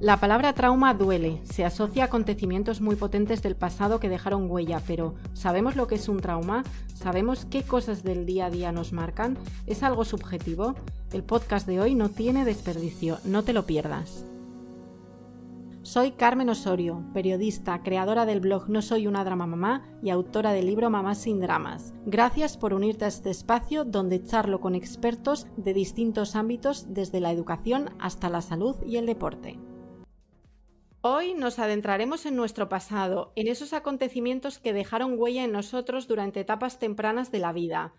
La palabra trauma duele, se asocia a acontecimientos muy potentes del pasado que dejaron huella, pero ¿sabemos lo que es un trauma? ¿Sabemos qué cosas del día a día nos marcan? ¿Es algo subjetivo? El podcast de hoy no tiene desperdicio, no te lo pierdas. Soy Carmen Osorio, periodista, creadora del blog No Soy una Drama Mamá y autora del libro Mamás sin Dramas. Gracias por unirte a este espacio donde charlo con expertos de distintos ámbitos desde la educación hasta la salud y el deporte. Hoy nos adentraremos en nuestro pasado, en esos acontecimientos que dejaron huella en nosotros durante etapas tempranas de la vida.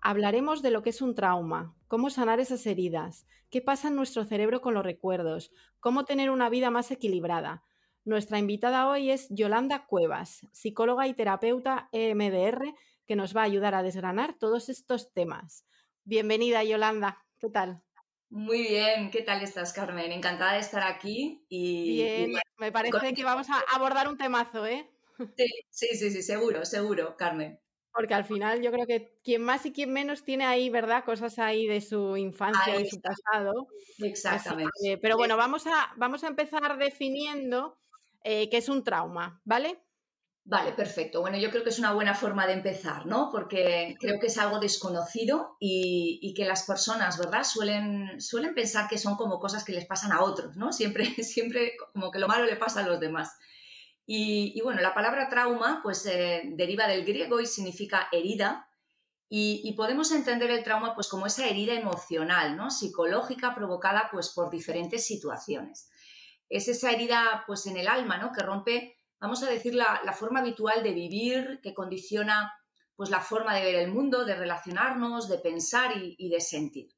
Hablaremos de lo que es un trauma, cómo sanar esas heridas, qué pasa en nuestro cerebro con los recuerdos, cómo tener una vida más equilibrada. Nuestra invitada hoy es Yolanda Cuevas, psicóloga y terapeuta EMDR, que nos va a ayudar a desgranar todos estos temas. Bienvenida, Yolanda. ¿Qué tal? Muy bien, ¿qué tal estás, Carmen? Encantada de estar aquí. Y, bien, me parece que vamos a abordar un temazo, ¿eh? Sí, sí, sí, seguro, seguro, Carmen. Porque al final yo creo que quien más y quien menos tiene ahí, ¿verdad? Cosas ahí de su infancia, de su pasado. Exactamente. pero bueno, vamos a, vamos a empezar definiendo eh, qué es un trauma, ¿vale? Vale, perfecto. Bueno, yo creo que es una buena forma de empezar, ¿no? Porque creo que es algo desconocido y, que las personas, ¿verdad? Suelen, suelen pensar que son como cosas que les pasan a otros, ¿no? Siempre, siempre como que lo malo le pasa a los demás. Y, bueno, la palabra trauma pues eh, deriva del griego y significa herida y, y, podemos entender el trauma pues como esa herida emocional, ¿no? Psicológica provocada pues por diferentes situaciones. Es esa herida pues en el alma, ¿no? Que rompe vamos a decir, la, forma habitual de vivir que condiciona pues la forma de ver el mundo, de relacionarnos, de pensar y, de sentir.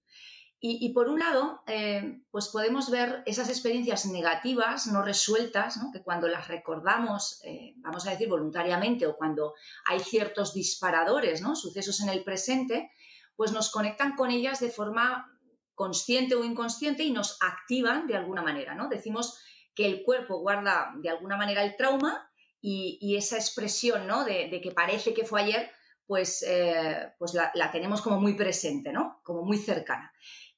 Y, por un lado, eh, pues podemos ver esas experiencias negativas no resueltas, que cuando las recordamos, eh, vamos a decir voluntariamente, o cuando hay ciertos disparadores, ¿no? sucesos en el presente, pues nos conectan con ellas de forma consciente o inconsciente y nos activan de alguna manera. ¿no? Decimos que el cuerpo guarda de alguna manera el trauma y, esa expresión ¿no? de, que parece que fue ayer, pues, eh, pues la, tenemos como muy presente, ¿no? como muy cercana.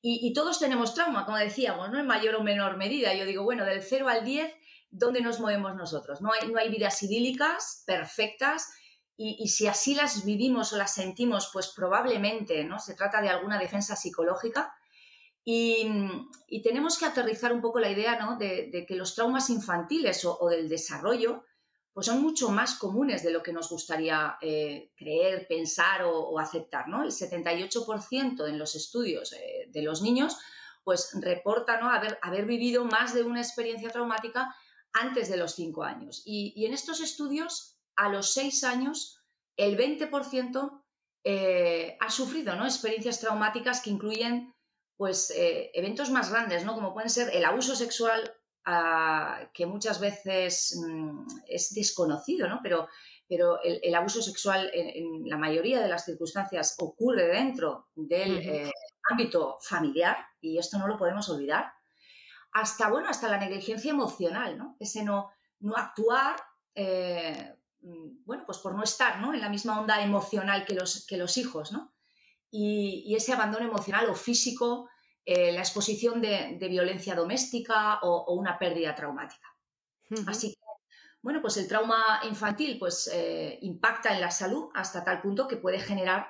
Y, todos tenemos trauma, como decíamos, ¿no? en mayor o menor medida. Yo digo, bueno, del 0 al 10, ¿dónde nos movemos nosotros? No hay, no hay vidas idílicas, perfectas, y, y, si así las vivimos o las sentimos, pues probablemente ¿no? se trata de alguna defensa psicológica y, tenemos que aterrizar un poco la idea de, que los traumas infantiles o, del desarrollo pues son mucho más comunes de lo que nos gustaría eh, creer, pensar o, aceptar. ¿no? El 78% en los estudios eh, de los niños pues reporta haber, haber, vivido más de una experiencia traumática antes de los 5 años. Y, en estos estudios, a los 6 años, el 20% eh, ha sufrido ¿no? experiencias traumáticas que incluyen pues eh, eventos más grandes, ¿no? Como pueden ser el abuso sexual, ah, que muchas veces mm, es desconocido, ¿no? Pero, pero el, abuso sexual en, la mayoría de las circunstancias ocurre dentro del eh, ámbito familiar y esto no lo podemos olvidar. Hasta, bueno, hasta la negligencia emocional, ¿no? Ese no, no actuar, eh, mm, bueno, pues por no estar, ¿no? En la misma onda emocional que los, que los hijos, ¿no? Y, ese abandono emocional o físico, eh, la exposición de, violencia doméstica o, una pérdida traumática. Así que, bueno, pues el trauma infantil pues, eh, impacta en la salud hasta tal punto que puede generar,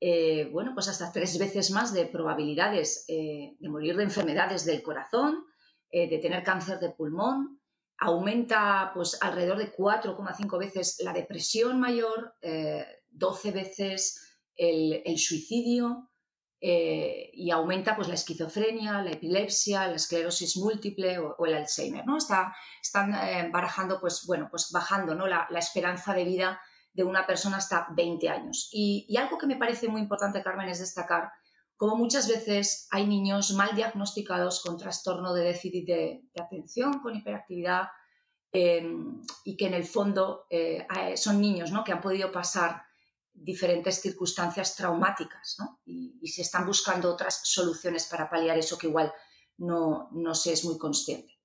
eh, bueno, pues hasta tres veces más de probabilidades de morir de enfermedades del corazón, de tener cáncer de pulmón, aumenta pues alrededor de 4,5 veces la depresión mayor, 12 veces el, suicidio eh, y aumenta pues, la esquizofrenia, la epilepsia, la esclerosis múltiple o, el Alzheimer. ¿no? Está, están eh, barajando, pues, bueno, pues bajando ¿no? la, esperanza de vida de una persona hasta 20 años. Y, algo que me parece muy importante, Carmen, es destacar como muchas veces hay niños mal diagnosticados con trastorno de déficit de, atención, con hiperactividad, eh, y que en el fondo son niños ¿no? que han podido pasar diferentes circunstancias traumáticas ¿no? y, se están buscando otras soluciones para paliar eso que igual no, no se es muy consciente.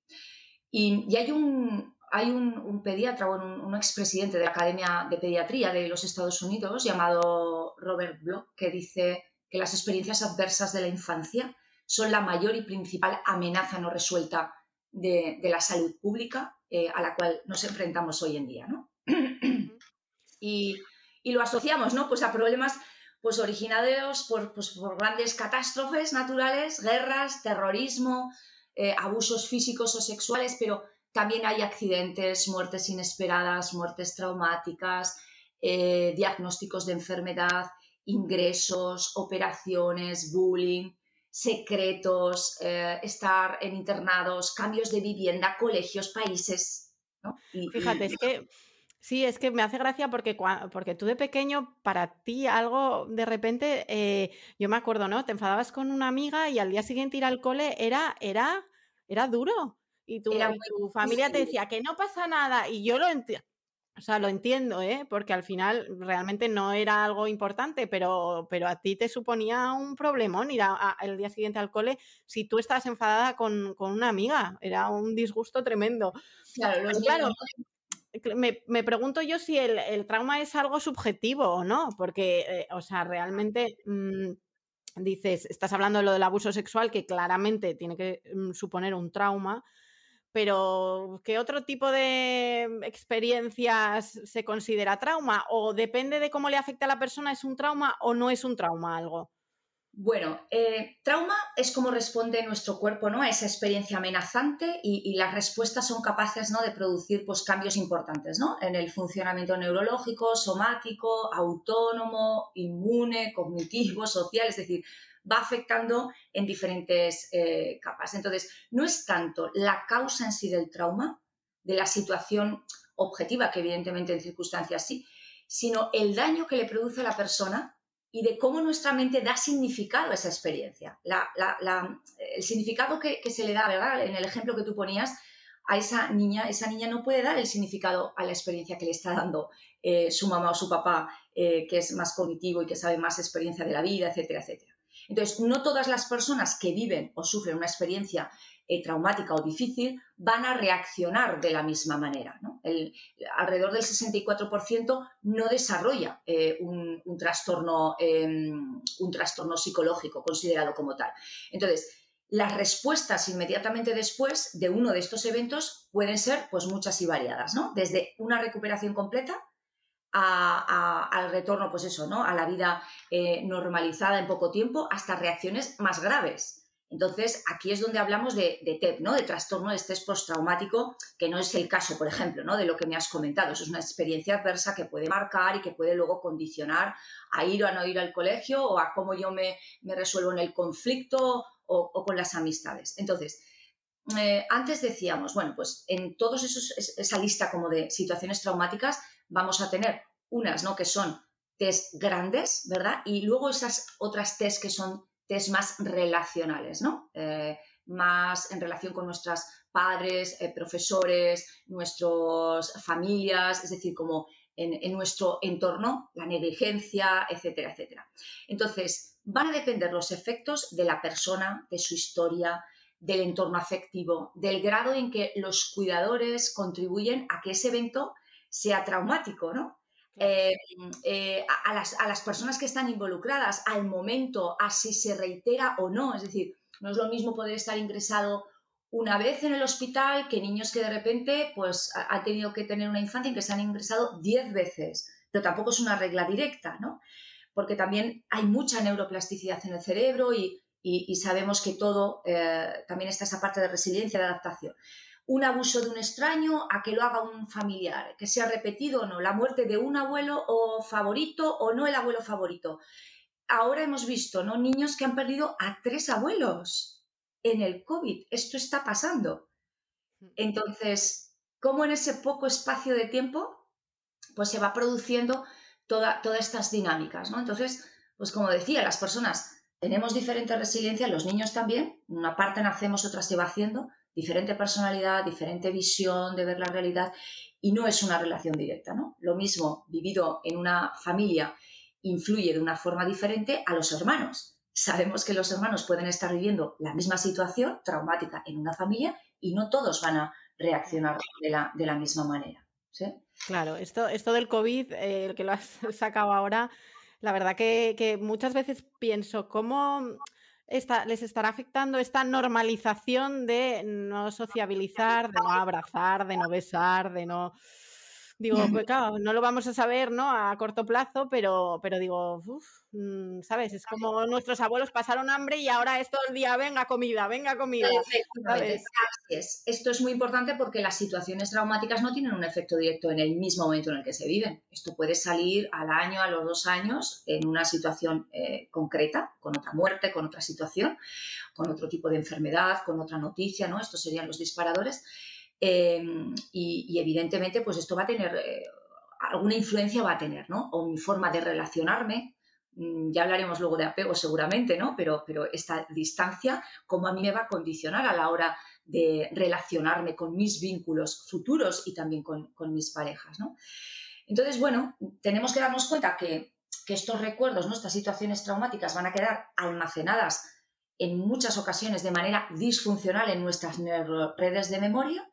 Y, hay un, hay un, pediatra, un, un, expresidente de la Academia de Pediatría de los Estados Unidos llamado Robert Bloch que dice que las experiencias adversas de la infancia son la mayor y principal amenaza no resuelta de, la salud pública eh, a la cual nos enfrentamos hoy en día, ¿no? y, lo asociamos, ¿no? Pues a problemas pues originados por, pues, por grandes catástrofes naturales, guerras, terrorismo, eh, abusos físicos o sexuales, pero también hay accidentes, muertes inesperadas, muertes traumáticas, eh, diagnósticos de enfermedad, ingresos, operaciones, bullying, secretos, eh, estar en internados, cambios de vivienda, colegios, países. Fíjate, es que sí, es que me hace gracia porque, porque tú de pequeño, para ti algo de repente, eh, yo me acuerdo, ¿no? Te enfadabas con una amiga y al día siguiente ir al cole era, era, era duro. Y tu, tu familia te decía que no pasa nada. Y yo lo entiendo o sea, lo entiendo, ¿eh? Porque al final realmente no era algo importante, pero, pero a ti te suponía un problemón ir el día siguiente al cole si tú estabas enfadada con, una amiga. Era un disgusto tremendo. Claro, claro me, pregunto yo si el, trauma es algo subjetivo o no, porque, eh, o sea, realmente mm, dices, estás hablando de lo del abuso sexual, que claramente tiene que mm, suponer un trauma pero ¿qué otro tipo de experiencias se considera trauma? ¿O depende de cómo le afecta a la persona, es un trauma o no es un trauma algo? Bueno, eh, trauma es como responde nuestro cuerpo ¿no? a esa experiencia amenazante y, las respuestas son capaces ¿no? de producir pues, cambios importantes ¿no? en el funcionamiento neurológico, somático, autónomo, inmune, cognitivo, social, es decir, va afectando en diferentes eh, capas. Entonces, no es tanto la causa en sí del trauma, de la situación objetiva, que evidentemente en circunstancias sí, sino el daño que le produce a la persona y de cómo nuestra mente da significado a esa experiencia. el significado que, se le da, ¿verdad? En el ejemplo que tú ponías, a esa niña, esa niña no puede dar el significado a la experiencia que le está dando eh, su mamá o su papá, eh, que es más cognitivo y que sabe más experiencia de la vida, etcétera, etcétera. Entonces, no todas las personas que viven o sufren una experiencia eh, traumática o difícil van a reaccionar de la misma manera. alrededor del 64% no desarrolla eh, un, trastorno, em, un trastorno psicológico considerado como tal. Entonces, las respuestas inmediatamente después de uno de estos eventos pueden ser pues muchas y variadas, ¿no? Desde una recuperación completa al retorno, pues eso, ¿no? A la vida eh, normalizada en poco tiempo, hasta reacciones más graves. Entonces, aquí es donde hablamos de, TEP, ¿no? De trastorno de estrés postraumático, que no es el caso, por ejemplo, ¿no? De lo que me has comentado. Eso es una experiencia adversa que puede marcar y que puede luego condicionar a ir o a no ir al colegio o a cómo yo me, resuelvo en el conflicto o, con las amistades. Entonces, eh, antes decíamos, bueno, pues en todos esos, esa lista como de situaciones traumáticas, vamos a tener unas, ¿no? Que son test grandes, ¿verdad? Y luego esas otras test que son test más relacionales, ¿no? Eh, más en relación con nuestros padres, eh, profesores, nuestras familias, es decir, como en, nuestro entorno, la negligencia, etcétera, etcétera. Entonces, van a depender los efectos de la persona, de su historia, del entorno afectivo, del grado en que los cuidadores contribuyen a que ese evento sea traumático, ¿no? Eh, eh, a, las, personas que están involucradas, al momento, a si se reitera o no. Es decir, no es lo mismo poder estar ingresado una vez en el hospital que niños que de repente pues han tenido que tener una infancia en que se han ingresado diez veces, pero tampoco es una regla directa, ¿no? Porque también hay mucha neuroplasticidad en el cerebro y, sabemos que todo, eh, también está esa parte de resiliencia, de adaptación un abuso de un extraño a que lo haga un familiar, que sea repetido o no, la muerte de un abuelo o favorito o no el abuelo favorito. Ahora hemos visto, ¿no? Niños que han perdido a tres abuelos en el COVID. Esto está pasando. Entonces, ¿cómo en ese poco espacio de tiempo, pues se va produciendo toda, todas estas dinámicas, ¿no? Entonces, pues como decía, las personas tenemos diferente resiliencia, los niños también, una parte nacemos, otra se va haciendo, diferente personalidad, diferente visión de ver la realidad y no es una relación directa, ¿no? Lo mismo vivido en una familia influye de una forma diferente a los hermanos. Sabemos que los hermanos pueden estar viviendo la misma situación traumática en una familia y no todos van a reaccionar de la, misma manera. Claro, esto, esto del COVID, eh, el que lo has sacado ahora, la verdad que, que muchas veces pienso cómo les estará afectando esta normalización de no sociabilizar, de no abrazar, de no besar, de no Digo, pues claro, no lo vamos a saber, ¿no? A corto plazo, pero, pero digo, mm, ¿sabes? Es como nuestros abuelos pasaron hambre y ahora es todo el día, venga comida, venga comida. Esto es muy importante porque las situaciones traumáticas no tienen un efecto directo en el mismo momento en el que se viven. Esto puede salir al año, a los dos años, en una situación eh, concreta, con otra muerte, con otra situación, con otro tipo de enfermedad, con otra noticia, ¿no? Estos serían los disparadores Em, y, evidentemente, pues esto va a tener, eh, alguna influencia va a tener, ¿no? O mi forma de relacionarme, mm, ya hablaremos luego de apego seguramente, ¿no? Pero, pero esta distancia, cómo a mí me va a condicionar a la hora de relacionarme con mis vínculos futuros y también con, mis parejas, ¿no? Entonces, bueno, tenemos que darnos cuenta que, que estos recuerdos, ¿no? estas situaciones traumáticas van a quedar almacenadas en muchas ocasiones de manera disfuncional en nuestras redes de memoria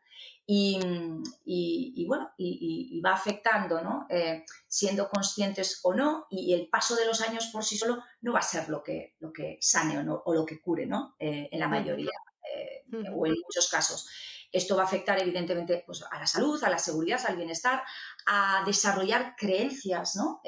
y, bueno, y, va afectando, ¿no? Eh, siendo conscientes o no, y el paso de los años por sí solo no va a ser lo que, lo que sane o, no, o lo que cure, ¿no? Eh, en la mayoría eh, o en muchos casos. Esto va a afectar evidentemente pues, a la salud, a la seguridad, al bienestar, a desarrollar creencias, ¿no?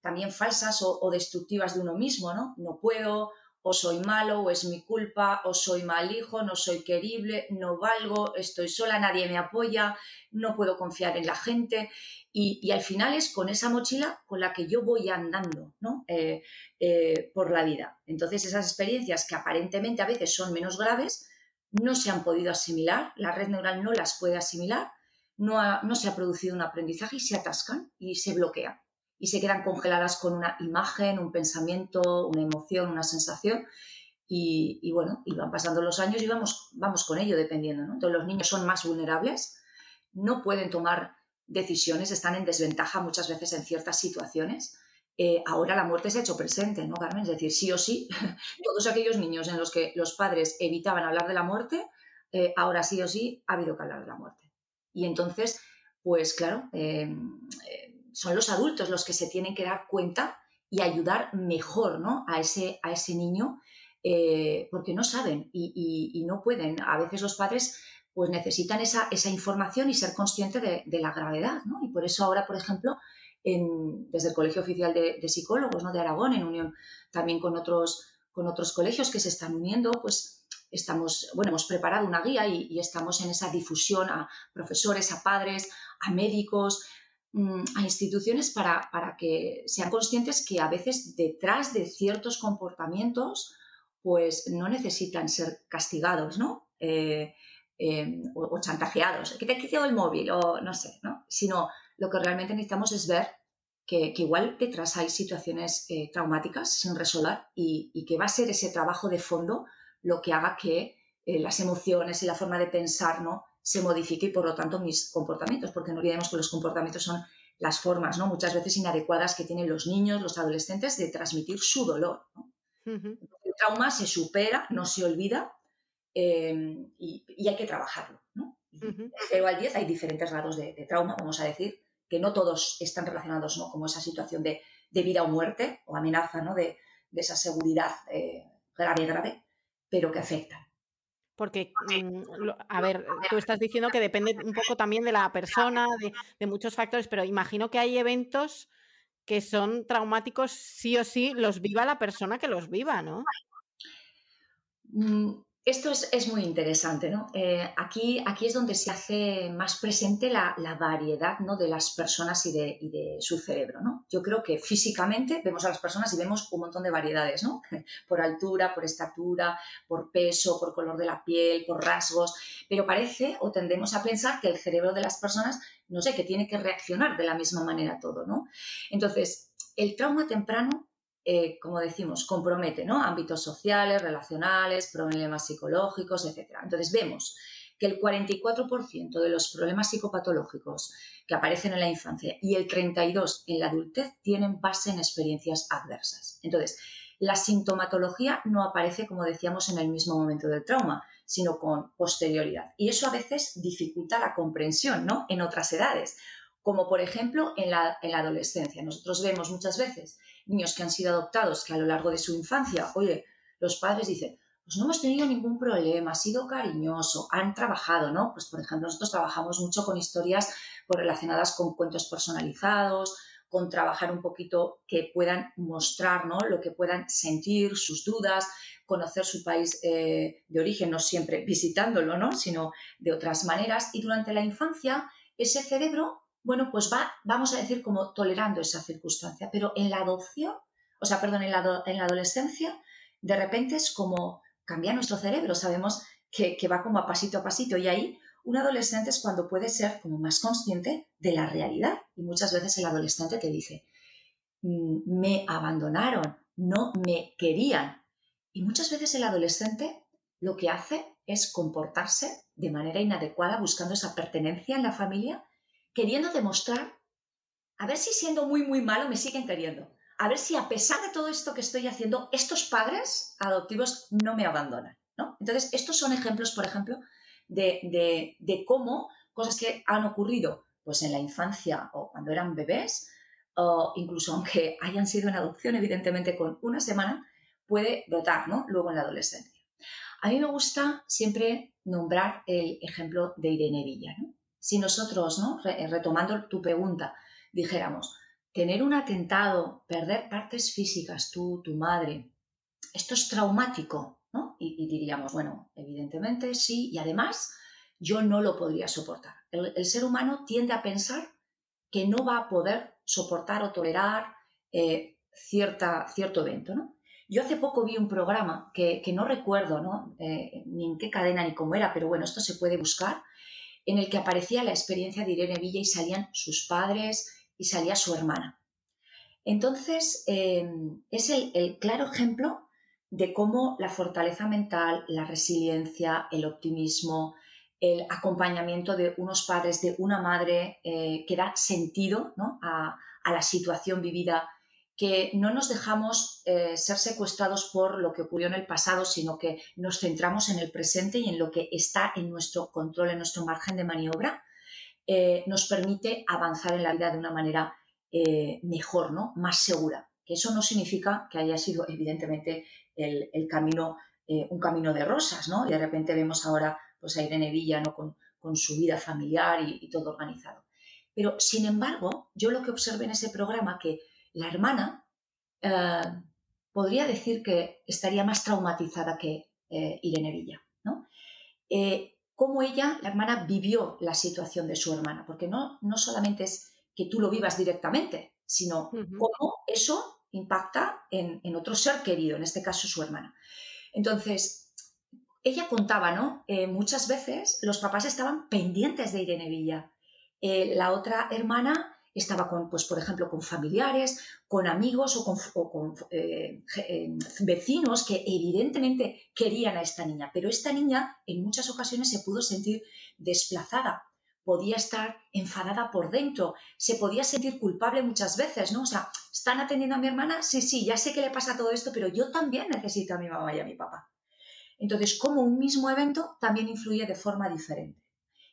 también falsas o, o, destructivas de uno mismo, ¿no? No puedo, o soy malo, o es mi culpa, o soy mal hijo, no soy querible, no valgo, estoy sola, nadie me apoya, no puedo confiar en la gente. Y, al final es con esa mochila con la que yo voy andando ¿no? Eh, eh, por la vida. Entonces esas experiencias que aparentemente a veces son menos graves, no se han podido asimilar, la red neural no las puede asimilar, no, no se ha producido un aprendizaje y se atascan y se bloquean y se quedan congeladas con una imagen, un pensamiento, una emoción, una sensación. Y, bueno, y van pasando los años y vamos, vamos con ello dependiendo. ¿no? Entonces los niños son más vulnerables, no pueden tomar decisiones, están en desventaja muchas veces en ciertas situaciones. Eh, ahora la muerte se ha hecho presente, ¿no, Carmen? Es decir, sí o sí, todos aquellos niños en los que los padres evitaban hablar de la muerte, eh, ahora sí o sí ha habido que hablar de la muerte. Y entonces, pues claro, eh, son los adultos los que se tienen que dar cuenta y ayudar mejor ¿no? a, ese, a ese niño eh, porque no saben y, no pueden. A veces los padres pues necesitan esa, esa información y ser conscientes de, la gravedad. ¿no? Y por eso ahora, por ejemplo, en, desde el Colegio Oficial de, Psicólogos ¿no? de Aragón, en unión también con otros, con otros colegios que se están uniendo, pues estamos, bueno, hemos preparado una guía y, estamos en esa difusión a profesores, a padres, a médicos, a instituciones para, que sean conscientes que a veces detrás de ciertos comportamientos pues no necesitan ser castigados, ¿no? Eh, em, o, chantajeados, que te quitado el móvil o no sé, ¿no? Sino lo que realmente necesitamos es ver que, igual detrás hay situaciones eh, traumáticas sin resolver y, que va a ser ese trabajo de fondo lo que haga que eh, las emociones y la forma de pensar, ¿no? Se modifique y por lo tanto mis comportamientos, porque no olvidemos que los comportamientos son las formas, ¿no? Muchas veces inadecuadas que tienen los niños, los adolescentes de transmitir su dolor. El trauma se supera, no se olvida em, y, hay que trabajarlo, ¿no? Pero al 10 hay diferentes grados de, trauma, vamos a decir, que no todos están relacionados, ¿no? Como esa situación de, vida o muerte o amenaza, ¿no? De, esa seguridad eh, grave, grave, pero que afectan. Porque, mm, a ver, tú estás diciendo que depende un poco también de la persona, de, muchos factores, pero imagino que hay eventos que son traumáticos sí o sí, los viva la persona que los viva, ¿no? Esto es, muy interesante, ¿no? Eh, aquí, aquí es donde se hace más presente la, variedad ¿no? de las personas y de, su cerebro, ¿no? Yo creo que físicamente vemos a las personas y vemos un montón de variedades, ¿no? Por altura, por estatura, por peso, por color de la piel, por rasgos, pero parece o tendemos a pensar que el cerebro de las personas, no sé, que tiene que reaccionar de la misma manera todo, ¿no? Entonces, el trauma temprano eh, como decimos, compromete ¿no? ámbitos sociales, relacionales, problemas psicológicos, etc. Entonces vemos que el 44% de los problemas psicopatológicos que aparecen en la infancia y el 32% en la adultez tienen base en experiencias adversas. Entonces, la sintomatología no aparece, como decíamos, en el mismo momento del trauma, sino con posterioridad. Y eso a veces dificulta la comprensión ¿no? en otras edades, como por ejemplo en la, en la adolescencia. Nosotros vemos muchas veces niños que han sido adoptados, que a lo largo de su infancia, oye, los padres dicen, pues no hemos tenido ningún problema, ha sido cariñoso, han trabajado, ¿no? Pues por ejemplo, nosotros trabajamos mucho con historias pues, relacionadas con cuentos personalizados, con trabajar un poquito que puedan mostrar ¿no? lo que puedan sentir, sus dudas, conocer su país eh, de origen, no siempre visitándolo, ¿no? sino de otras maneras. Y durante la infancia, ese cerebro, bueno, pues va, vamos a decir, como tolerando esa circunstancia, pero en la adopción, o sea, perdón, en la, en la adolescencia, de repente es como cambia nuestro cerebro, sabemos que, que va como a pasito a pasito y ahí un adolescente es cuando puede ser como más consciente de la realidad. Y muchas veces el adolescente te dice, mm, me abandonaron, no me querían. Y muchas veces el adolescente lo que hace es comportarse de manera inadecuada, buscando esa pertenencia en la familia, queriendo demostrar, a ver si siendo muy, muy malo me siguen queriendo. A ver si a pesar de todo esto que estoy haciendo, estos padres adoptivos no me abandonan. ¿no? Entonces, estos son ejemplos, por ejemplo, de, cómo cosas que han ocurrido pues en la infancia o cuando eran bebés, o incluso aunque hayan sido en adopción, evidentemente con una semana, puede brotar ¿no? luego en la adolescencia. A mí me gusta siempre nombrar el ejemplo de Irene Villa. Si nosotros, ¿no? retomando tu pregunta, dijéramos, tener un atentado, perder partes físicas, tú, tu madre, esto es traumático, y, diríamos, bueno, evidentemente sí, y además yo no lo podría soportar. El, ser humano tiende a pensar que no va a poder soportar o tolerar eh, cierta, cierto evento, ¿no? Yo hace poco vi un programa que, no recuerdo ¿no? Eh, ni en qué cadena ni cómo era, pero bueno, esto se puede buscar, en el que aparecía la experiencia de Irene Villa y salían sus padres y salía su hermana. Entonces, eh, es el, claro ejemplo de cómo la fortaleza mental, la resiliencia, el optimismo, el acompañamiento de unos padres, de una madre eh, que da sentido a, la situación vivida, que no nos dejamos eh, ser secuestrados por lo que ocurrió en el pasado, sino que nos centramos en el presente y en lo que está en nuestro control, en nuestro margen de maniobra, eh, nos permite avanzar en la vida de una manera mejor, ¿no? más segura. Que eso no significa que haya sido, evidentemente, el, camino, eh, un camino de rosas, ¿no? Y de repente vemos ahora pues, a Irene Villa ¿no? con, su vida familiar y, todo organizado. Pero, sin embargo, yo lo que observé en ese programa, que la hermana eh, podría decir que estaría más traumatizada que eh, Irene Villa, ¿no? cómo ella, la hermana, vivió la situación de su hermana, porque no, no solamente es que tú lo vivas directamente, sino cómo eso impacta en, otro ser querido, en este caso su hermana. Entonces, ella contaba, ¿no? Eh, muchas veces los papás estaban pendientes de Irene Villa. Eh, la otra hermana estaba con, pues, por ejemplo, con familiares, con amigos o con, eh, vecinos que evidentemente querían a esta niña, pero esta niña en muchas ocasiones se pudo sentir desplazada podía estar enfadada por dentro, se podía sentir culpable muchas veces, ¿no? O sea, ¿están atendiendo a mi hermana? Sí, sí, ya sé que le pasa todo esto, pero yo también necesito a mi mamá y a mi papá. Entonces, como un mismo evento también influye de forma diferente.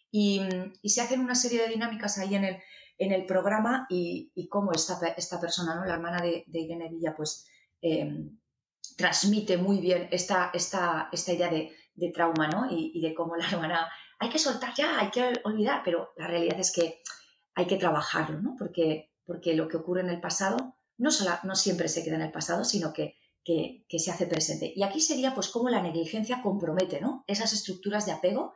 Y, se hacen una serie de dinámicas ahí en el, en el programa y, y cómo esta, esta persona, ¿no? la hermana de, Irene Villa, pues em, transmite muy bien esta, esta, esta idea de, trauma ¿no? y, y, de cómo la hermana hay que soltar ya, hay que olvidar, pero la realidad es que hay que trabajarlo, ¿no? Porque, porque lo que ocurre en el pasado no, no siempre se queda en el pasado, sino que, que, se hace presente. Y aquí sería pues cómo la negligencia compromete, ¿no? Esas estructuras de apego,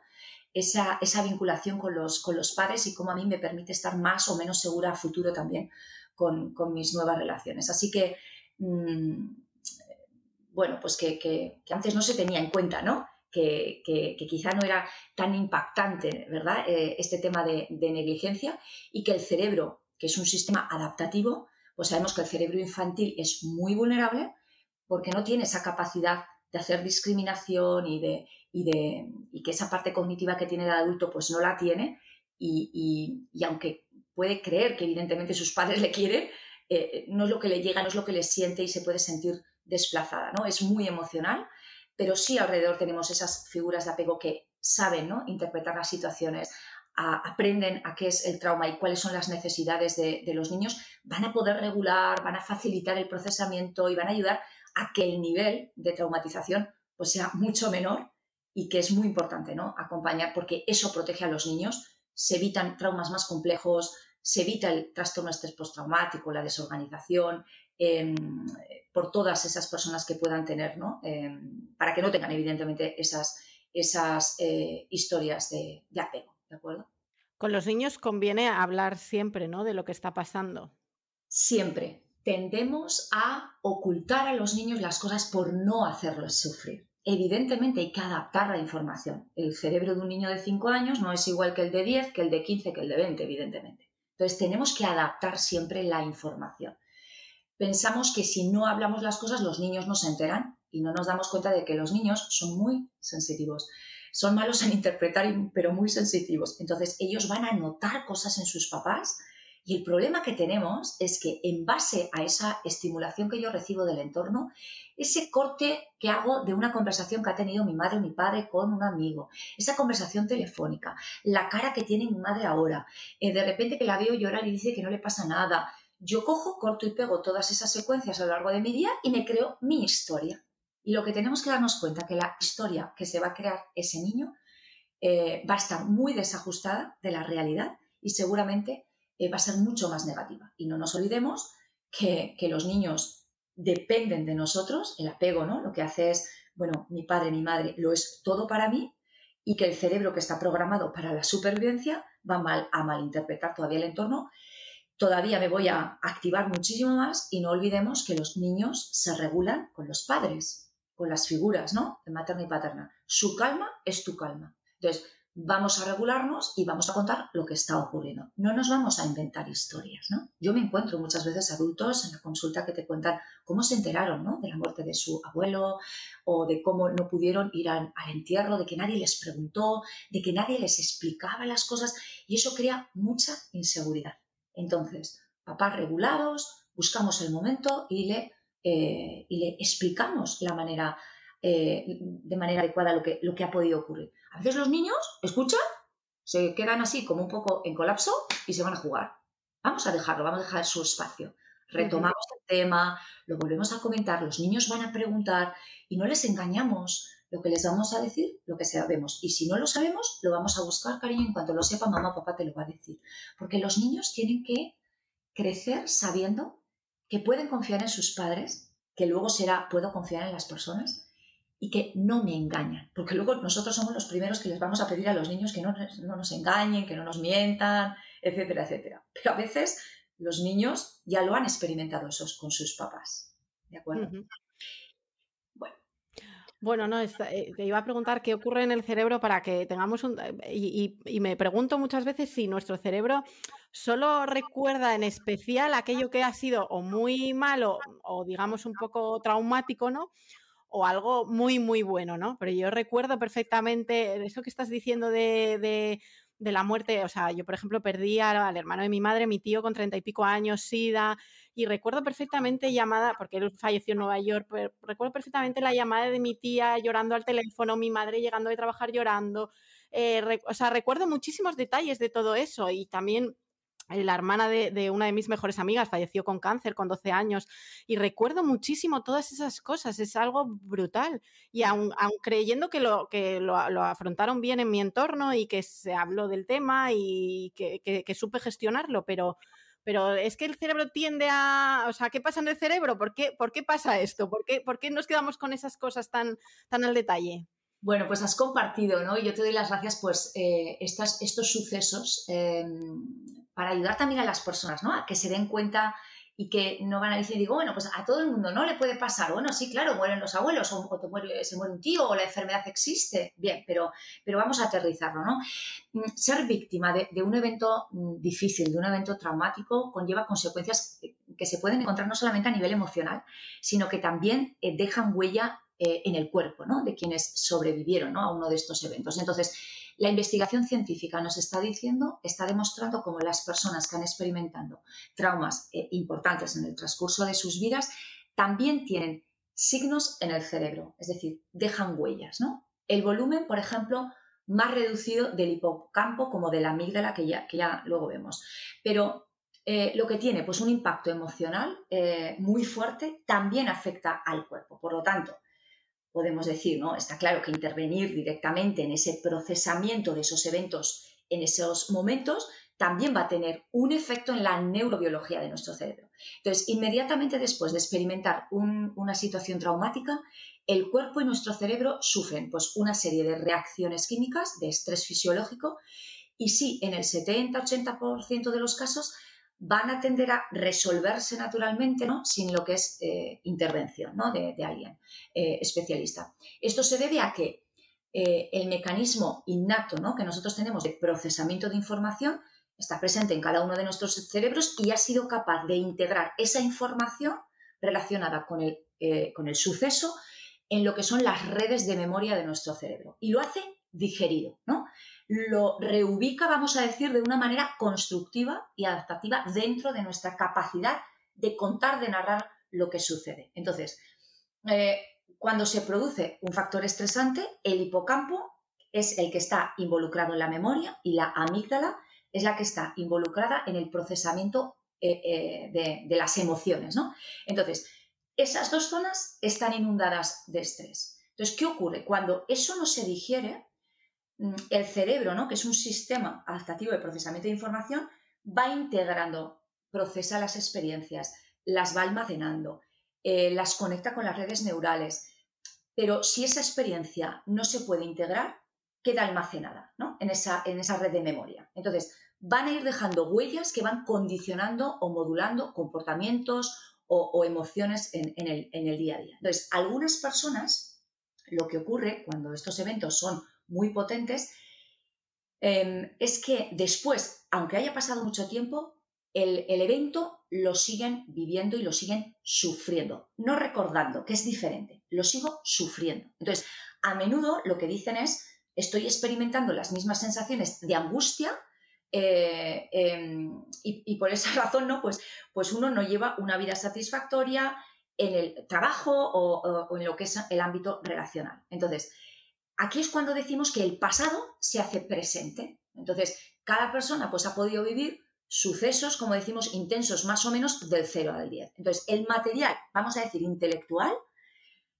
esa, esa vinculación con los, con los padres y cómo a mí me permite estar más o menos segura a futuro también con, con mis nuevas relaciones. Así que, mm, bueno, pues que, que, antes no se tenía en cuenta, ¿no? que, quizá no era tan impactante, ¿verdad? Eh, este tema de, negligencia y que el cerebro, que es un sistema adaptativo, pues sabemos que el cerebro infantil es muy vulnerable porque no tiene esa capacidad de hacer discriminación y, de, de, que esa parte cognitiva que tiene el adulto pues no la tiene y, aunque puede creer que evidentemente sus padres le quieren, eh, no es lo que le llega, no es lo que le siente y se puede sentir desplazada, ¿no? Es muy emocional pero sí alrededor tenemos esas figuras de apego que saben ¿no? interpretar las situaciones, aprenden a qué es el trauma y cuáles son las necesidades de, los niños, van a poder regular, van a facilitar el procesamiento y van a ayudar a que el nivel de traumatización pues, sea mucho menor y que es muy importante ¿no? acompañar porque eso protege a los niños, se evitan traumas más complejos, se evita el trastorno estrés postraumático, la desorganización, em, por todas esas personas que puedan tener, ¿no? Em, para que no tengan evidentemente esas, esas eh, historias de, de apego, ¿de acuerdo? Con los niños conviene hablar siempre, ¿no? De lo que está pasando. Siempre. Tendemos a ocultar a los niños las cosas por no hacerlos sufrir. Evidentemente hay que adaptar la información. El cerebro de un niño de 5 años no es igual que el de 10, que el de 15, que el de 20, evidentemente. Entonces tenemos que adaptar siempre la información. Pensamos que si no hablamos las cosas los niños no se enteran y no nos damos cuenta de que los niños son muy sensitivos son malos en interpretar, pero muy sensitivos. Entonces, ellos van a notar cosas en sus papás y el problema que tenemos es que en base a esa estimulación que yo recibo del entorno, ese corte que hago de una conversación que ha tenido mi madre o mi padre con un amigo, esa conversación telefónica, la cara que tiene mi madre ahora, eh, de repente que la veo llorar y dice que no le pasa nada, yo cojo, corto y pego todas esas secuencias a lo largo de mi día y me creo mi historia. Y lo que tenemos que darnos cuenta que la historia que se va a crear ese niño eh, va a estar muy desajustada de la realidad y seguramente eh, va a ser mucho más negativa. Y no nos olvidemos que, los niños dependen de nosotros, el apego, ¿no? Lo que hace es, bueno, mi padre, mi madre, lo es todo para mí y que el cerebro que está programado para la supervivencia va mal, a malinterpretar todavía el entorno. Todavía me voy a activar muchísimo más y no olvidemos que los niños se regulan con los padres con las figuras, ¿no? De materna y paterna. Su calma es tu calma. Entonces, vamos a regularnos y vamos a contar lo que está ocurriendo. No nos vamos a inventar historias, ¿no? Yo me encuentro muchas veces adultos en la consulta que te cuentan cómo se enteraron, ¿no? De la muerte de su abuelo o de cómo no pudieron ir al, entierro, de que nadie les preguntó, de que nadie les explicaba las cosas y eso crea mucha inseguridad. Entonces, papás regulados, buscamos el momento y le eh, y le explicamos la manera, eh, de manera adecuada lo que, lo que ha podido ocurrir. A veces los niños escuchan, se quedan así como un poco en colapso y se van a jugar. Vamos a dejarlo, vamos a dejar su espacio. Retomamos el tema, lo volvemos a comentar, los niños van a preguntar y no les engañamos. Lo que les vamos a decir, lo que sabemos. Y si no lo sabemos, lo vamos a buscar, cariño, en cuanto lo sepa, mamá o papá te lo va a decir. Porque los niños tienen que crecer sabiendo que pueden confiar en sus padres, que luego será, puedo confiar en las personas y que no me engañan, porque luego nosotros somos los primeros que les vamos a pedir a los niños que no, nos engañen, que no nos mientan, etcétera, etcétera. Pero a veces los niños ya lo han experimentado esos con sus papás. ¿De acuerdo? Bueno. Bueno, no, eh, te iba a preguntar qué ocurre en el cerebro para que tengamos un... y, y me pregunto muchas veces si nuestro cerebro solo recuerda en especial aquello que ha sido o muy malo o digamos un poco traumático, ¿no? O algo muy, muy bueno, ¿no? Pero yo recuerdo perfectamente eso que estás diciendo de, la muerte. O sea, yo, por ejemplo, perdí al hermano de mi madre, mi tío con treinta y pico años, SIDA, y recuerdo perfectamente llamada, porque él falleció en Nueva York, pero recuerdo perfectamente la llamada de mi tía llorando al teléfono, mi madre llegando de trabajar llorando. Eh, o sea, recuerdo muchísimos detalles de todo eso y también la hermana de, una de mis mejores amigas falleció con cáncer con 12 años y recuerdo muchísimo todas esas cosas, es algo brutal. Y aun, creyendo que, lo, que lo, afrontaron bien en mi entorno y que se habló del tema y que, supe gestionarlo, pero, pero es que el cerebro tiende a, o sea, ¿qué pasa en el cerebro? ¿Por qué, por qué pasa esto? ¿Por qué, ¿Por qué nos quedamos con esas cosas tan, tan al detalle? Bueno, pues has compartido, ¿no? Y yo te doy las gracias, pues, eh, estos sucesos em, para ayudar también a las personas, ¿no? A que se den cuenta y que no van a decir, digo, bueno, pues a todo el mundo no le puede pasar. Bueno, sí, claro, mueren los abuelos, o, se muere un tío, o la enfermedad existe. Bien, pero, pero vamos a aterrizarlo, ¿no? Mm, ser víctima de, un evento mm, difícil, de un evento traumático, conlleva consecuencias que se pueden encontrar no solamente a nivel emocional, sino que también eh, dejan huella eh, en el cuerpo ¿no? de quienes sobrevivieron a uno de estos eventos. Entonces, la investigación científica nos está diciendo, está demostrando cómo las personas que han experimentado traumas eh, importantes en el transcurso de sus vidas también tienen signos en el cerebro, es decir, dejan huellas. El volumen, por ejemplo, más reducido del hipocampo como de la amígdala que ya, que ya luego vemos. Pero eh, lo que tiene pues un impacto emocional muy fuerte también afecta al cuerpo. Por lo tanto, podemos decir, ¿no? Está claro que intervenir directamente en ese procesamiento de esos eventos en esos momentos también va a tener un efecto en la neurobiología de nuestro cerebro. Entonces, inmediatamente después de experimentar una situación traumática, el cuerpo y nuestro cerebro sufren pues, una serie de reacciones químicas de estrés fisiológico y sí, en el 70-80% de los casos van a tender a resolverse naturalmente, ¿no? Sin lo que es eh, intervención, ¿no? de, alguien eh, especialista. Esto se debe a que eh, el mecanismo innato, ¿no? Que nosotros tenemos de procesamiento de información está presente en cada uno de nuestros cerebros y ha sido capaz de integrar esa información relacionada con el, con el suceso en lo que son las redes de memoria de nuestro cerebro. Y lo hace digerido, ¿no? Lo reubica, vamos a decir, de una manera constructiva y adaptativa dentro de nuestra capacidad de contar, de narrar lo que sucede. Entonces, eh, cuando se produce un factor estresante, el hipocampo es el que está involucrado en la memoria y la amígdala es la que está involucrada en el procesamiento eh, eh, de, de, las emociones. ¿no? Entonces, esas dos zonas están inundadas de estrés. Entonces, ¿qué ocurre? Cuando eso no se digiere, el cerebro, ¿no? que es un sistema adaptativo de procesamiento de información, va integrando, procesa las experiencias, las va almacenando, eh, las conecta con las redes neurales. Pero si esa experiencia no se puede integrar, queda almacenada en, esa, en esa red de memoria. Entonces, van a ir dejando huellas que van condicionando o modulando comportamientos o, emociones en, el, en el día a día. Entonces, algunas personas, lo que ocurre cuando estos eventos son muy potentes, em, es que después, aunque haya pasado mucho tiempo, el, evento lo siguen viviendo y lo siguen sufriendo, no recordando, que es diferente, lo sigo sufriendo. Entonces, a menudo lo que dicen es, estoy experimentando las mismas sensaciones de angustia eh, em, y, por esa razón, ¿no? Pues, pues uno no lleva una vida satisfactoria en el trabajo o en lo que es el ámbito relacional. Entonces, aquí es cuando decimos que el pasado se hace presente. Entonces, cada persona pues ha podido vivir sucesos, como decimos, intensos más o menos del 0 al 10. Entonces, el material, vamos a decir, intelectual,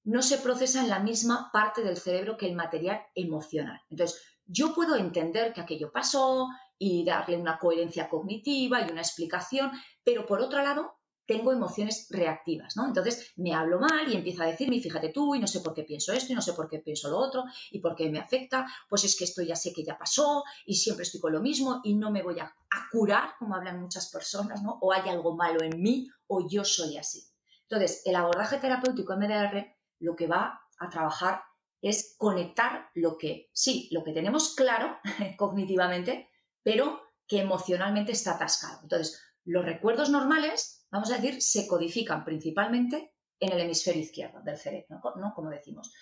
no se procesa en la misma parte del cerebro que el material emocional. Entonces, yo puedo entender que aquello pasó y darle una coherencia cognitiva y una explicación, pero por otro lado, tengo emociones reactivas, ¿no? Entonces me hablo mal y empiezo a decirme, fíjate tú, y no sé por qué pienso esto, y no sé por qué pienso lo otro, y por qué me afecta, pues es que esto ya sé que ya pasó, y siempre estoy con lo mismo, y no me voy a, curar, como hablan muchas personas, ¿no? O hay algo malo en mí, o yo soy así. Entonces, el abordaje terapéutico MDR lo que va a trabajar es conectar lo que, sí, lo que tenemos claro cognitivamente, pero que emocionalmente está atascado. Entonces, los recuerdos normales vamos a decir, se codifican principalmente en el hemisferio izquierdo del cerebro, ¿no? Como decimos.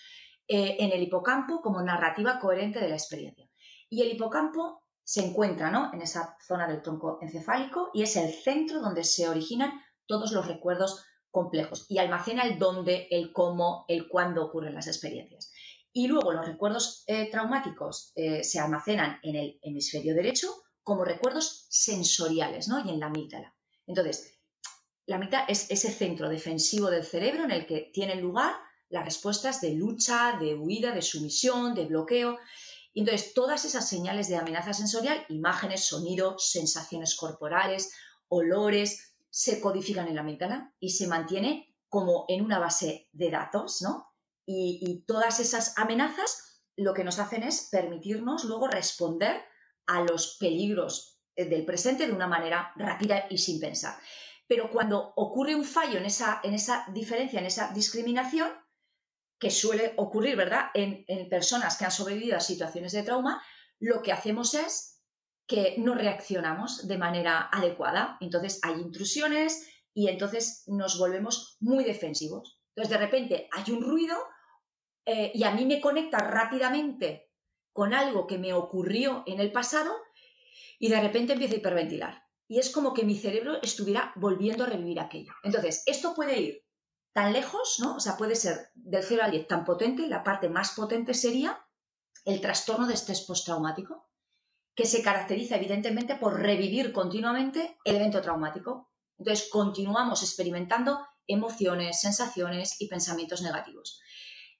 Eh, en el hipocampo como narrativa coherente de la experiencia. Y el hipocampo se encuentra ¿no? en esa zona del tronco encefálico y es el centro donde se originan todos los recuerdos complejos y almacena el dónde, el cómo, el cuándo ocurren las experiencias. Y luego los recuerdos eh, traumáticos eh, se almacenan en el hemisferio derecho como recuerdos sensoriales ¿no? y en la amígdala. Entonces, la mitad es ese centro defensivo del cerebro en el que tienen lugar las respuestas de lucha, de huida, de sumisión, de bloqueo. Y entonces, todas esas señales de amenaza sensorial, imágenes, sonidos, sensaciones corporales, olores, se codifican en la amígdala y se mantiene como en una base de datos, ¿no? Y, y todas esas amenazas lo que nos hacen es permitirnos luego responder a los peligros del presente de una manera rápida y sin pensar. Pero cuando ocurre un fallo en esa, en esa diferencia, en esa discriminación, que suele ocurrir, ¿verdad?, en, personas que han sobrevivido a situaciones de trauma, lo que hacemos es que no reaccionamos de manera adecuada. Entonces hay intrusiones y entonces nos volvemos muy defensivos. Entonces de repente hay un ruido eh, y a mí me conecta rápidamente con algo que me ocurrió en el pasado y de repente empiezo a hiperventilar y es como que mi cerebro estuviera volviendo a revivir aquello. Entonces, esto puede ir tan lejos, ¿no? O sea, puede ser del 0 al 10 tan potente, la parte más potente sería el trastorno de estrés postraumático, que se caracteriza evidentemente por revivir continuamente el evento traumático. Entonces, continuamos experimentando emociones, sensaciones y pensamientos negativos.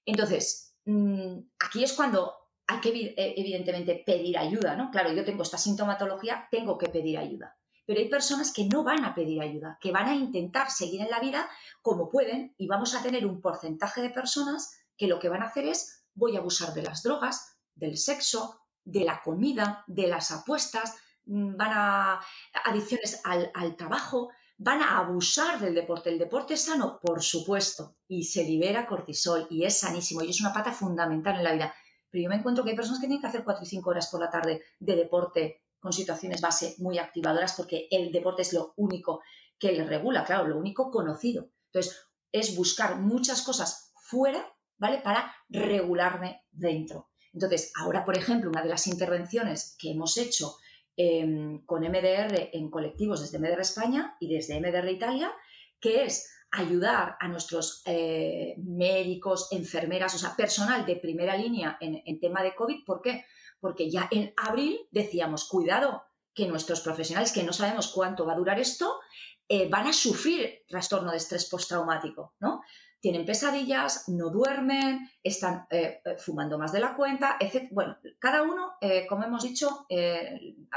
Entonces, mm, aquí es cuando hay que eh, evidentemente pedir ayuda, ¿no? Claro, yo tengo esta sintomatología, tengo que pedir ayuda. Pero hay personas que no van a pedir ayuda, que van a intentar seguir en la vida como pueden y vamos a tener un porcentaje de personas que lo que van a hacer es voy a abusar de las drogas, del sexo, de la comida, de las apuestas, mm, van a adicciones al, al trabajo, van a abusar del deporte. El deporte es sano, por supuesto, y se libera cortisol y es sanísimo y es una pata fundamental en la vida. Pero yo me encuentro que hay personas que tienen que hacer 4 y 5 horas por la tarde de deporte con situaciones base muy activadoras porque el deporte es lo único que le regula, claro, lo único conocido. Entonces, es buscar muchas cosas fuera, ¿vale? Para regularme dentro. Entonces, ahora, por ejemplo, una de las intervenciones que hemos hecho em, con MDR en colectivos desde MDR España y desde MDR Italia, que es ayudar a nuestros eh, médicos, enfermeras, o sea, personal de primera línea en, en tema de COVID. ¿Por qué? Porque ya en abril decíamos, cuidado, que nuestros profesionales, que no sabemos cuánto va a durar esto, eh, van a sufrir trastorno de estrés postraumático, ¿no? Tienen pesadillas, no duermen, están eh, eh, fumando más de la cuenta, etc. Bueno, cada uno, como hemos dicho,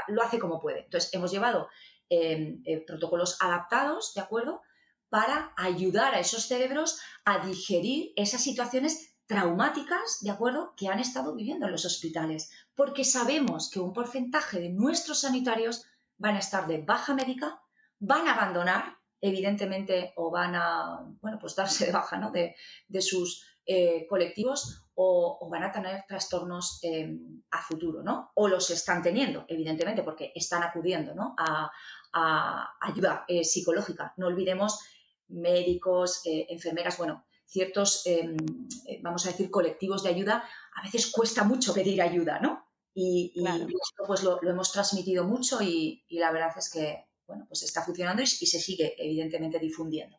lo hace como puede. Entonces, hemos llevado protocolos adaptados, ¿de acuerdo? Para ayudar a esos cerebros a digerir esas situaciones traumáticas, ¿de acuerdo?, que han estado viviendo en los hospitales, porque sabemos que un porcentaje de nuestros sanitarios van a estar de baja médica, van a abandonar, evidentemente, o van a, bueno, pues darse de baja, ¿no?, de, sus eh, colectivos o, van a tener trastornos em, a futuro, ¿no? O los están teniendo, evidentemente, porque están acudiendo, ¿no?, a, ayuda eh, psicológica. No olvidemos médicos, eh, enfermeras, bueno, ciertos, em, eh, vamos a decir, colectivos de ayuda, a veces cuesta mucho pedir ayuda, ¿no? Y, esto pues lo, hemos transmitido mucho y, la verdad es que, bueno, pues está funcionando y, se sigue evidentemente difundiendo.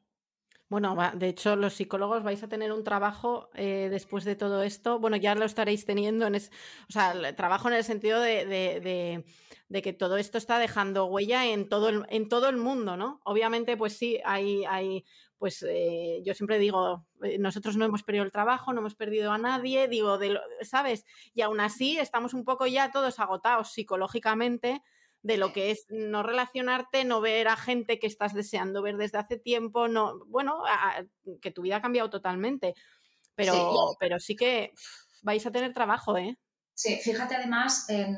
Bueno, de hecho, los psicólogos vais a tener un trabajo eh, después de todo esto. Bueno, ya lo estaréis teniendo, en o sea, el trabajo en el sentido de, que todo esto está dejando huella en todo el, en todo el mundo, ¿no? Obviamente, pues sí, hay, hay pues eh, yo siempre digo, eh, nosotros no hemos perdido el trabajo, no hemos perdido a nadie, digo, de ¿sabes? Y aún así estamos un poco ya todos agotados psicológicamente de lo que es no relacionarte, no ver a gente que estás deseando ver desde hace tiempo, no, bueno, que tu vida ha cambiado totalmente, pero sí, pero sí que vais a tener trabajo, ¿eh? Sí, fíjate además, eh,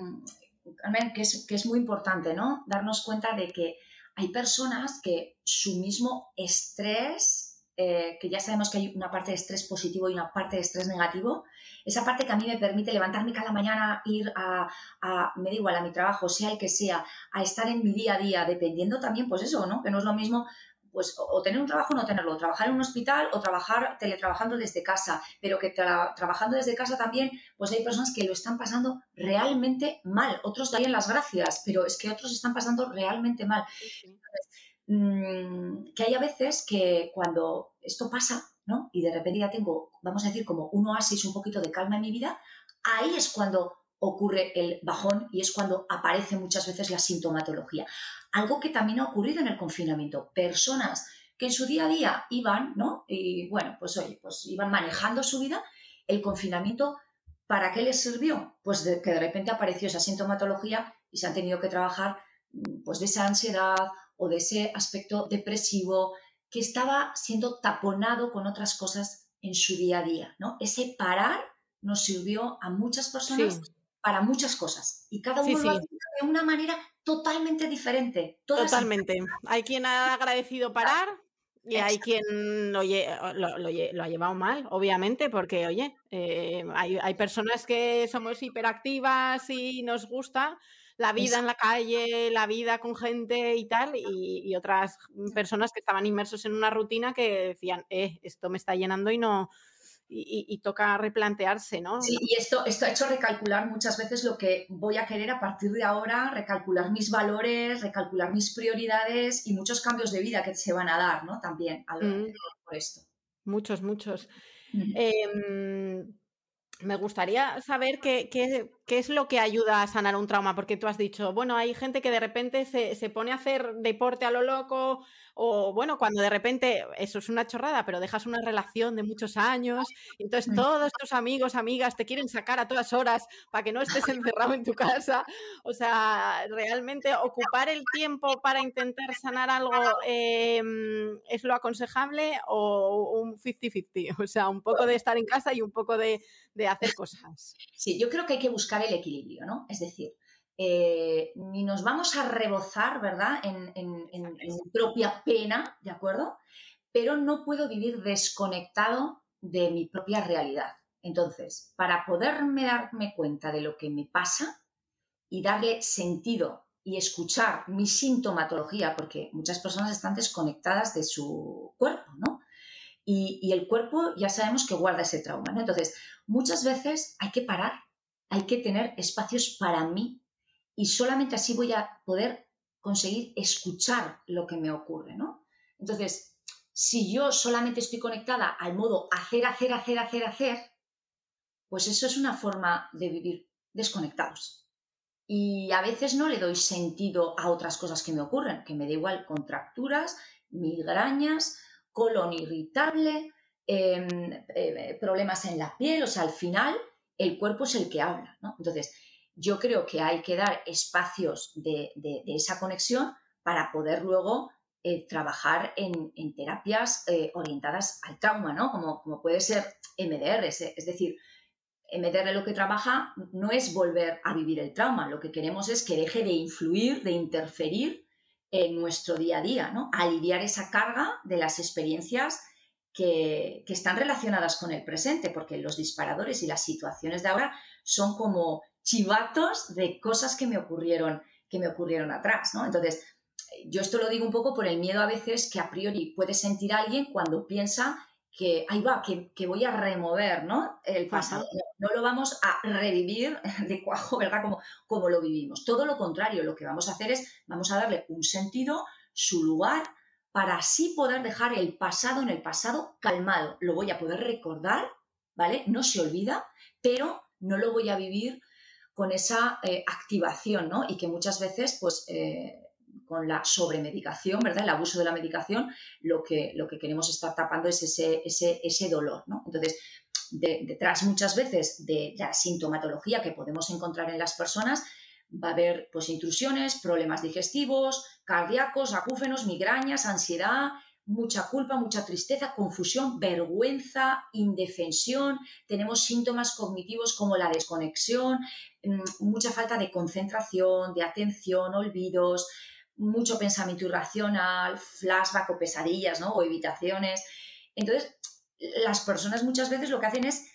que, es, que es muy importante, ¿no? Darnos cuenta de que hay personas que su mismo estrés, eh, que ya sabemos que hay una parte de estrés positivo y una parte de estrés negativo, esa parte que a mí me permite levantarme cada mañana, ir a, a, me da igual, a mi trabajo, sea el que sea, a estar en mi día a día, dependiendo también, pues eso, ¿no? Que no es lo mismo pues o tener un trabajo o no tenerlo, trabajar en un hospital o trabajar teletrabajando desde casa, pero que trabajando desde casa también, pues hay personas que lo están pasando realmente mal, otros darían las gracias, pero es que otros están pasando realmente mal. Mm, que hay a veces que cuando esto pasa, ¿no? Y de repente ya tengo, vamos a decir, como un oasis, un poquito de calma en mi vida, ahí es cuando ocurre el bajón y es cuando aparece muchas veces la sintomatología. Algo que también ha ocurrido en el confinamiento. Personas que en su día a día iban, ¿no? Y bueno, pues oye, pues iban manejando su vida. El confinamiento, ¿para qué les sirvió? Pues de, que de repente apareció esa sintomatología y se han tenido que trabajar mm, pues de esa ansiedad o de ese aspecto depresivo que estaba siendo taponado con otras cosas en su día a día, ¿no? Ese parar nos sirvió a muchas personas para muchas cosas y cada uno lo hace de una manera totalmente diferente. Totalmente. Hay quien ha agradecido parar y hay quien lo, ha llevado mal, obviamente, porque, oye, eh, hay, personas que somos hiperactivas y nos gusta la vida en la calle, la vida con gente y tal, y, otras personas que estaban inmersos en una rutina que decían, eh, esto me está llenando y no, y, toca replantearse, ¿no? Sí, y esto, esto ha hecho recalcular muchas veces lo que voy a querer a partir de ahora, recalcular mis valores, recalcular mis prioridades y muchos cambios de vida que se van a dar, ¿no? También mm. por esto. Muchos, muchos. Em, Me gustaría saber qué, qué, qué, es lo que ayuda a sanar un trauma, porque tú has dicho, bueno, hay gente que de repente se, se, pone a hacer deporte a lo loco, o bueno, cuando de repente, eso es una chorrada, pero dejas una relación de muchos años, y entonces todos tus amigos, amigas te quieren sacar a todas horas para que no estés encerrado en tu casa. O sea, realmente ocupar el tiempo para intentar sanar algo eh, es lo aconsejable o un 50-50, o sea, un poco de estar en casa y un poco de, de hacer cosas. Sí, yo creo que hay que buscar el equilibrio, ¿no? Es decir, eh, ni nos vamos a rebozar, ¿verdad?, en, en, en, propia pena, ¿de acuerdo? Pero no puedo vivir desconectado de mi propia realidad. Entonces, para poderme darme cuenta de lo que me pasa y darle sentido y escuchar mi sintomatología, porque muchas personas están desconectadas de su cuerpo, ¿no? Y, y el cuerpo ya sabemos que guarda ese trauma, ¿no? Entonces, muchas veces hay que parar, hay que tener espacios para mí y solamente así voy a poder conseguir escuchar lo que me ocurre, ¿no? Entonces, si yo solamente estoy conectada al modo hacer, hacer, hacer, hacer, hacer, pues eso es una forma de vivir desconectados. Y a veces no le doy sentido a otras cosas que me ocurren, que me da igual contracturas, migrañas, colon irritable, em, eh, problemas en la piel, o sea, al final el cuerpo es el que habla, ¿no? Entonces, yo creo que hay que dar espacios de, esa conexión para poder luego eh, trabajar en, terapias eh, orientadas al trauma, ¿no? Como, como puede ser MDR, es, es, decir, MDR lo que trabaja no es volver a vivir el trauma, lo que queremos es que deje de influir, de interferir en nuestro día a día, ¿no? Aliviar esa carga de las experiencias que, que están relacionadas con el presente, porque los disparadores y las situaciones de ahora son como chivatos de cosas que me ocurrieron, que me ocurrieron atrás, ¿no? Entonces, yo esto lo digo un poco por el miedo a veces que a priori puede sentir alguien cuando piensa que ahí va, que, voy a remover ¿no? el pasado. No, lo vamos a revivir de cuajo, ¿verdad? Como, como lo vivimos. Todo lo contrario, lo que vamos a hacer es, vamos a darle un sentido, su lugar, para así poder dejar el pasado en el pasado calmado. Lo voy a poder recordar, ¿vale? No se olvida, pero no lo voy a vivir con esa eh, activación, ¿no? Y que muchas veces, pues, eh, con la sobremedicación, ¿verdad? El abuso de la medicación, lo que, lo que queremos estar tapando es ese, ese, ese dolor, ¿no? Entonces, detrás muchas veces de la sintomatología que podemos encontrar en las personas, va a haber pues intrusiones, problemas digestivos, cardíacos, acúfenos, migrañas, ansiedad, mucha culpa, mucha tristeza, confusión, vergüenza, indefensión, tenemos síntomas cognitivos como la desconexión, mm, mucha falta de concentración, de atención, olvidos, mucho pensamiento irracional, flashback o pesadillas, ¿no? O evitaciones. Entonces, las personas muchas veces lo que hacen es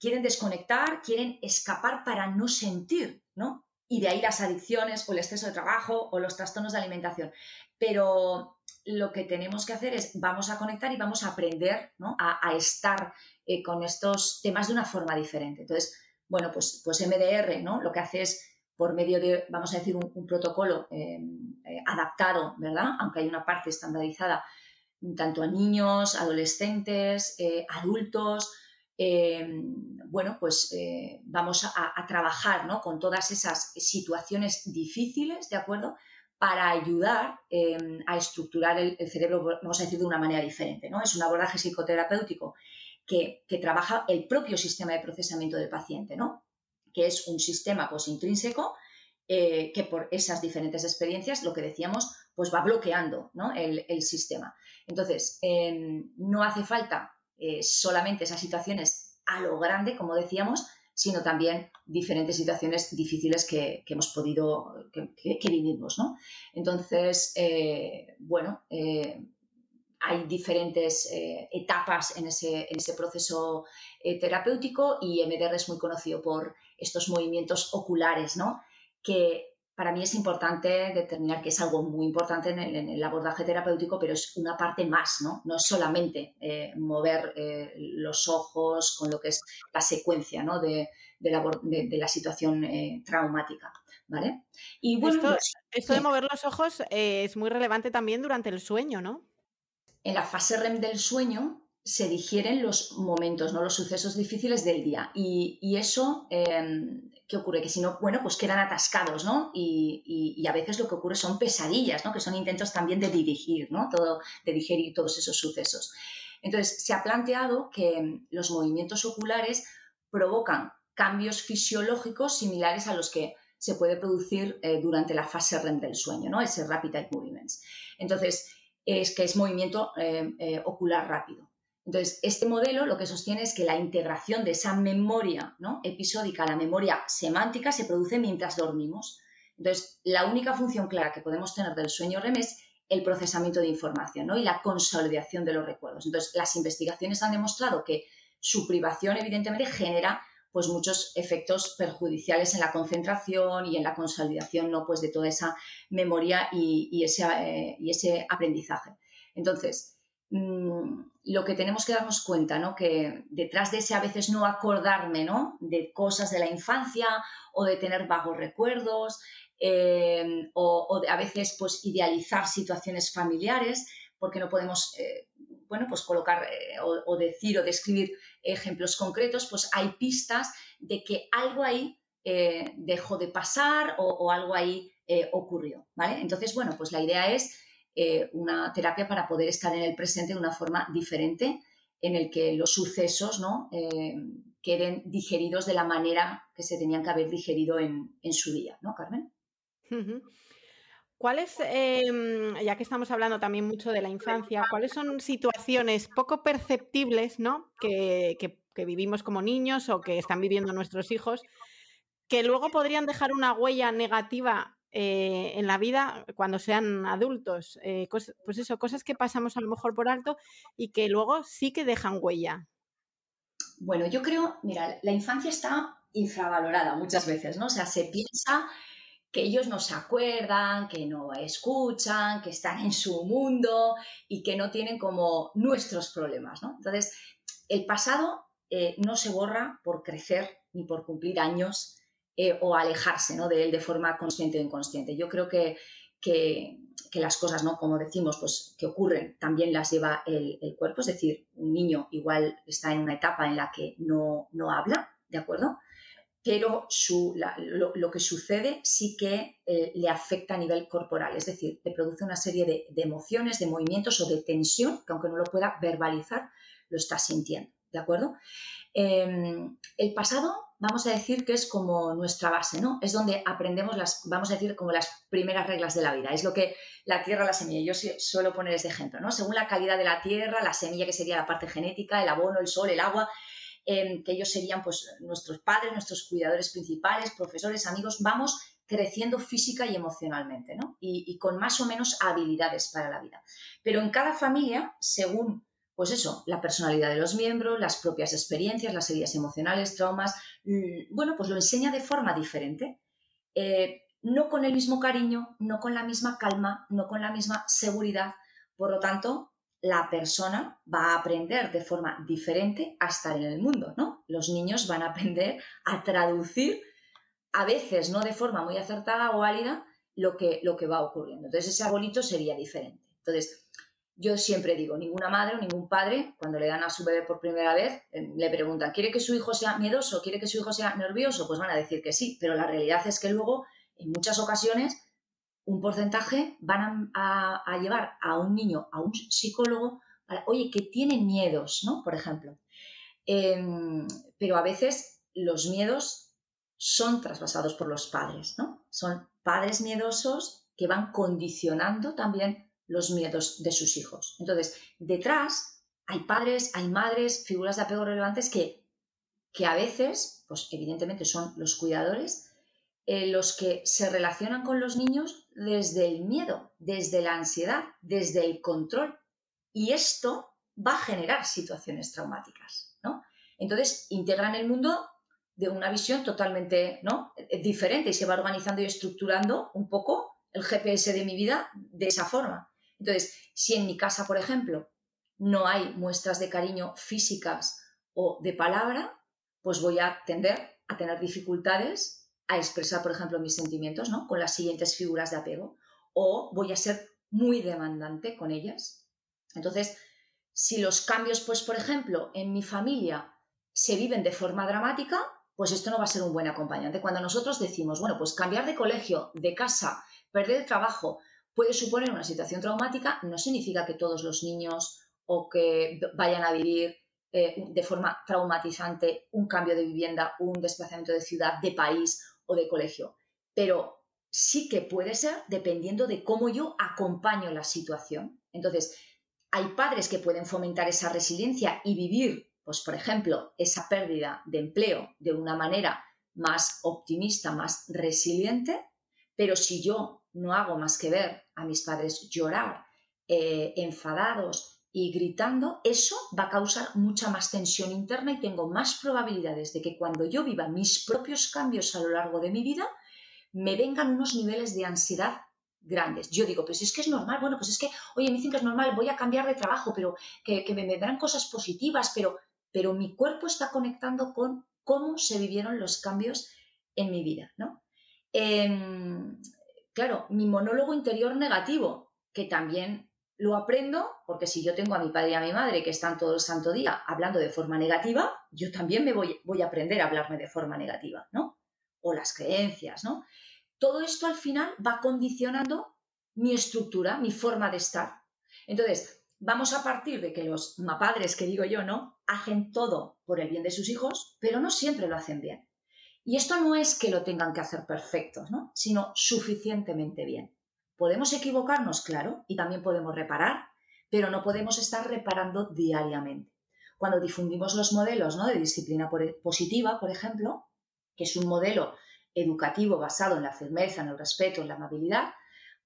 quieren desconectar, quieren escapar para no sentir, ¿no? Y de ahí las adicciones o el exceso de trabajo o los trastornos de alimentación. Pero lo que tenemos que hacer es vamos a conectar y vamos a aprender ¿no? a, estar eh, con estos temas de una forma diferente. Entonces, bueno, pues, pues MDR, ¿no? Lo que hace es por medio de, vamos a decir, un, protocolo eh, eh, adaptado, ¿verdad? Aunque hay una parte estandarizada, tanto a niños, adolescentes, adultos, bueno, pues vamos a, a, trabajar ¿no? con todas esas situaciones difíciles, ¿de acuerdo? Para ayudar em, a estructurar el, cerebro, vamos a decir, de una manera diferente. ¿no? Es un abordaje psicoterapéutico que, trabaja el propio sistema de procesamiento del paciente, ¿no? que es un sistema pues, intrínseco eh, que por esas diferentes experiencias, lo que decíamos, pues va bloqueando el, sistema. Entonces, em, no hace falta eh, solamente esas situaciones a lo grande, como decíamos, sino también diferentes situaciones difíciles que, hemos podido, que, vivimos, ¿no? Entonces, eh, bueno, eh, hay diferentes eh, etapas en ese, en ese proceso terapéutico y MDR es muy conocido por estos movimientos oculares, ¿no? Que para mí es importante determinar que es algo muy importante en el, abordaje terapéutico, pero es una parte más, ¿no? No es solamente eh, mover eh, los ojos con lo que es la secuencia, ¿no? de, la, situación eh, traumática, ¿vale? Y bueno, esto, pues, esto de mover los ojos es muy relevante también durante el sueño, ¿no? En la fase REM del sueño, se digieren los momentos, ¿no? los sucesos difíciles del día. Y, eso, em, ¿qué ocurre? Que si no, bueno, pues quedan atascados, ¿no? Y, a veces lo que ocurre son pesadillas, ¿no? Que son intentos también de dirigir, ¿no? Todo, de digerir todos esos sucesos. Entonces, se ha planteado que los movimientos oculares provocan cambios fisiológicos similares a los que se puede producir eh, durante la fase REM del sueño, ¿no? Ese Rapid Eye Movements. Entonces, es que es movimiento eh, eh, ocular rápido. Entonces, este modelo lo que sostiene es que la integración de esa memoria episódica a la memoria semántica se produce mientras dormimos. Entonces, la única función clara que podemos tener del sueño REM es el procesamiento de información y la consolidación de los recuerdos. Entonces, las investigaciones han demostrado que su privación, evidentemente, genera pues muchos efectos perjudiciales en la concentración y en la consolidación pues de toda esa memoria y, ese, eh, y ese aprendizaje. Entonces, Mm, lo que tenemos que darnos cuenta, ¿no? Que detrás de ese a veces no acordarme, ¿no? De cosas de la infancia o de tener vagos recuerdos eh, o, de a veces pues idealizar situaciones familiares porque no podemos, eh, bueno, pues colocar eh, o, decir o describir ejemplos concretos, pues hay pistas de que algo ahí dejó de pasar o, o algo ahí ocurrió, ¿vale? Entonces, bueno, pues la idea es eh, una terapia para poder estar en el presente de una forma diferente, en el que los sucesos ¿no? Eh, queden digeridos de la manera que se tenían que haber digerido en, su día, ¿no, Carmen? ¿Cuáles, em, ya que estamos hablando también mucho de la infancia, cuáles son situaciones poco perceptibles ¿no? que, que vivimos como niños o que están viviendo nuestros hijos, que luego podrían dejar una huella negativa eh, en la vida cuando sean adultos. Eh, pues eso, cosas que pasamos a lo mejor por alto y que luego sí que dejan huella. Bueno, yo creo, mira, la infancia está infravalorada muchas veces, ¿no? O sea, se piensa que ellos no se acuerdan, que no escuchan, que están en su mundo y que no tienen como nuestros problemas, ¿no? Entonces, el pasado eh, no se borra por crecer ni por cumplir años, eh, o alejarse ¿no? de él de forma consciente o inconsciente. Yo creo que, que, las cosas, ¿no? como decimos, pues, que ocurren, también las lleva el, cuerpo, es decir, un niño igual está en una etapa en la que no, no habla, ¿de acuerdo? Pero su, lo, que sucede sí que eh, le afecta a nivel corporal, es decir, le produce una serie de, de emociones, de movimientos o de tensión que aunque no lo pueda verbalizar, lo está sintiendo, ¿de acuerdo? Em, el pasado, vamos a decir que es como nuestra base, ¿no? Es donde aprendemos las, vamos a decir, como las primeras reglas de la vida. Es lo que la tierra, la semilla. Yo suelo poner ese ejemplo, ¿no? Según la calidad de la tierra, la semilla que sería la parte genética, el abono, el sol, el agua, em, que ellos serían pues nuestros padres, nuestros cuidadores principales, profesores, amigos, vamos creciendo física y emocionalmente, ¿no? y con más o menos habilidades para la vida. Pero en cada familia, según pues eso, la personalidad de los miembros, las propias experiencias, las heridas emocionales, traumas, mm, bueno, pues lo enseña de forma diferente. Eh, no con el mismo cariño, no con la misma calma, no con la misma seguridad. Por lo tanto, la persona va a aprender de forma diferente a estar en el mundo, ¿no? Los niños van a aprender a traducir, a veces no de forma muy acertada o válida, lo que, lo que va ocurriendo. Entonces, ese arbolito sería diferente. Entonces, yo siempre digo, ninguna madre o ningún padre, cuando le dan a su bebé por primera vez, eh, le preguntan, ¿quiere que su hijo sea miedoso? ¿Quiere que su hijo sea nervioso? Pues van a decir que sí, pero la realidad es que luego, en muchas ocasiones, un porcentaje van a, llevar a un niño a un psicólogo, oye, que tiene miedos, ¿no? Por ejemplo. Em, pero a veces los miedos son traspasados por los padres, ¿no? Son padres miedosos que van condicionando también los miedos de sus hijos. Entonces, detrás hay padres, hay madres, figuras de apego relevantes que, que a veces, pues evidentemente son los cuidadores, eh, los que se relacionan con los niños desde el miedo, desde la ansiedad, desde el control. Y esto va a generar situaciones traumáticas, ¿no? Entonces, integran el mundo de una visión totalmente ¿no? diferente y se va organizando y estructurando un poco el GPS de mi vida de esa forma. Entonces, si en mi casa, por ejemplo, no hay muestras de cariño físicas o de palabra, pues voy a tender a tener dificultades a expresar, por ejemplo, mis sentimientos, ¿no? Con las siguientes figuras de apego. O voy a ser muy demandante con ellas. Entonces, Si los cambios, pues por ejemplo, en mi familia se viven de forma dramática, pues esto no va a ser un buen acompañante. Cuando nosotros decimos, bueno, pues cambiar de colegio, de casa, perder el trabajo, puede suponer una situación traumática, no significa que todos los niños o que vayan a vivir eh, de forma traumatizante un cambio de vivienda, un desplazamiento de ciudad, de país o de colegio. Pero sí que puede ser dependiendo de cómo yo acompaño la situación. Entonces, hay padres que pueden fomentar esa resiliencia y vivir, pues por ejemplo, esa pérdida de empleo de una manera más optimista, más resiliente, pero si yo no hago más que ver a mis padres llorar, eh, enfadados y gritando, eso va a causar mucha más tensión interna y tengo más probabilidades de que cuando yo viva mis propios cambios a lo largo de mi vida, me vengan unos niveles de ansiedad grandes. Yo digo, pues es que es normal, bueno, pues es que, oye, me dicen que es normal, voy a cambiar de trabajo, pero que, me vendrán cosas positivas, pero, pero mi cuerpo está conectando con cómo se vivieron los cambios en mi vida, ¿no? Em, claro, mi monólogo interior negativo, que también lo aprendo, porque si yo tengo a mi padre y a mi madre que están todo el santo día hablando de forma negativa, yo también me voy, a aprender a hablarme de forma negativa, ¿no? O las creencias, ¿no? todo esto al final va condicionando mi estructura, mi forma de estar. Entonces, vamos a partir de que los padres, que digo yo, ¿no? Hacen todo por el bien de sus hijos, pero no siempre lo hacen bien. Y esto no es que lo tengan que hacer perfectos, ¿no? Sino suficientemente bien. Podemos equivocarnos, claro, y también podemos reparar, pero no podemos estar reparando diariamente. Cuando difundimos los modelos ¿no? de disciplina positiva, por ejemplo, que es un modelo educativo basado en la firmeza, en el respeto, en la amabilidad,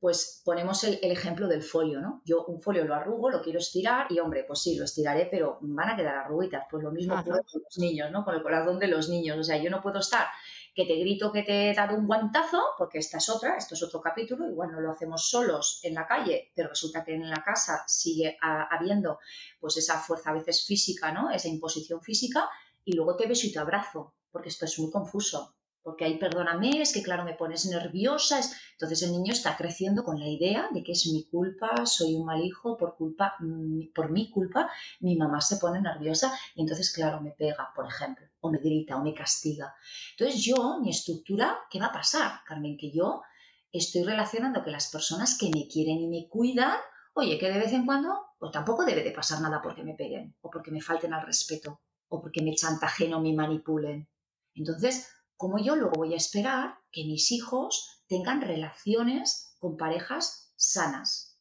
pues ponemos el, ejemplo del folio, ¿no? Yo un folio lo arrugo, lo quiero estirar y, hombre, pues sí, lo estiraré, pero van a quedar arruguitas. Pues lo mismo con los niños, ¿no? Con el corazón de los niños. O sea, yo no puedo estar que te grito que te he dado un guantazo, porque esta es otra, esto es otro capítulo, igual no lo hacemos solos en la calle, pero resulta que en la casa sigue habiendo pues esa fuerza a veces física, ¿no? Esa imposición física, y luego te beso y te abrazo, porque esto es muy confuso porque ahí perdóname, es que claro, me pones nerviosa. Entonces el niño está creciendo con la idea de que es mi culpa, soy un mal hijo, por culpa, mm, por mi culpa, mi mamá se pone nerviosa y entonces, claro, me pega, por ejemplo, o me grita, o me castiga. Entonces yo, mi estructura, ¿qué va a pasar, Carmen? Que yo estoy relacionando que las personas que me quieren y me cuidan, oye, que de vez en cuando, pues tampoco debe de pasar nada porque me peguen, o porque me falten al respeto, o porque me chantajen o me manipulen. Entonces, ¿Cómo yo luego voy a esperar que mis hijos tengan relaciones con parejas sanas,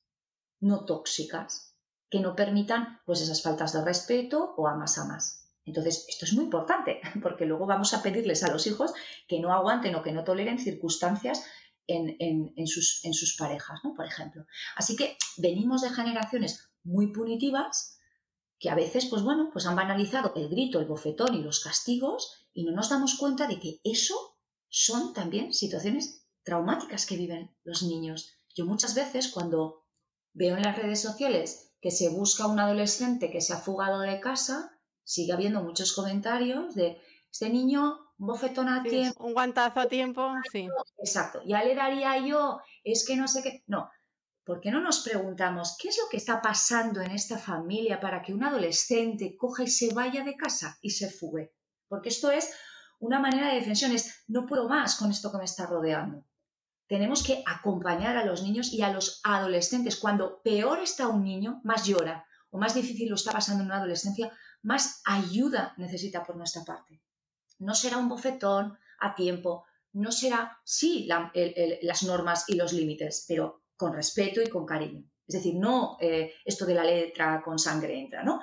no tóxicas, que no permitan pues esas faltas de respeto o amas amas? Entonces, esto es muy importante, porque luego vamos a pedirles a los hijos que no aguanten o que no toleren circunstancias en, sus, en sus parejas, ¿no? Por ejemplo. Así que venimos de generaciones muy punitivas que a veces, pues bueno, pues han banalizado el grito, el bofetón y los castigos y no nos damos cuenta de que eso son también situaciones traumáticas que viven los niños. Yo muchas veces cuando veo en las redes sociales que se busca un adolescente que se ha fugado de casa, sigue habiendo muchos comentarios de este niño, un bofetón a tiempo. Un guantazo a tiempo, sí. Exacto. Ya le daría yo, es que no sé qué. No, ¿por qué no nos preguntamos qué es lo que está pasando en esta familia para que un adolescente coja y se vaya de casa y se fugue? Porque esto es una manera de defensión, es no puedo más con esto que me está rodeando. Tenemos que acompañar a los niños y a los adolescentes. Cuando peor está un niño, más llora o más difícil lo está pasando en una adolescencia, más ayuda necesita por nuestra parte. No será un bofetón a tiempo, no será, sí, las normas y los límites, pero con respeto y con cariño. Es decir, no eh, esto de la letra con sangre entra, ¿no?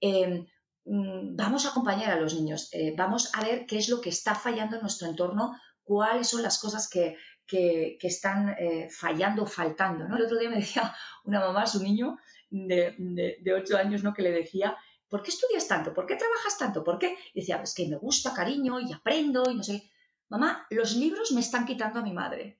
Em, mm, vamos a acompañar a los niños, eh, vamos a ver qué es lo que está fallando en nuestro entorno, cuáles son las cosas que, están eh, fallando, faltando. ¿no? El otro día me decía una mamá, su niño de, de, 8 años, ¿no? que le decía, ¿por qué estudias tanto? ¿Por qué trabajas tanto? ¿Por qué? Y decía, es que me gusta, cariño, y aprendo, y no sé. Mamá, los libros me están quitando a mi madre.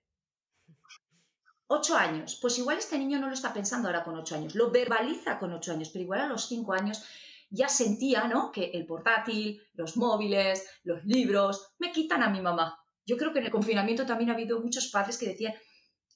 Ocho años. Pues igual este niño no lo está pensando ahora con ocho años, lo verbaliza con ocho años, pero igual a los cinco años ya sentía, ¿no? Que el portátil, los móviles, los libros, me quitan a mi mamá. Yo creo que en el confinamiento también ha habido muchos padres que decían,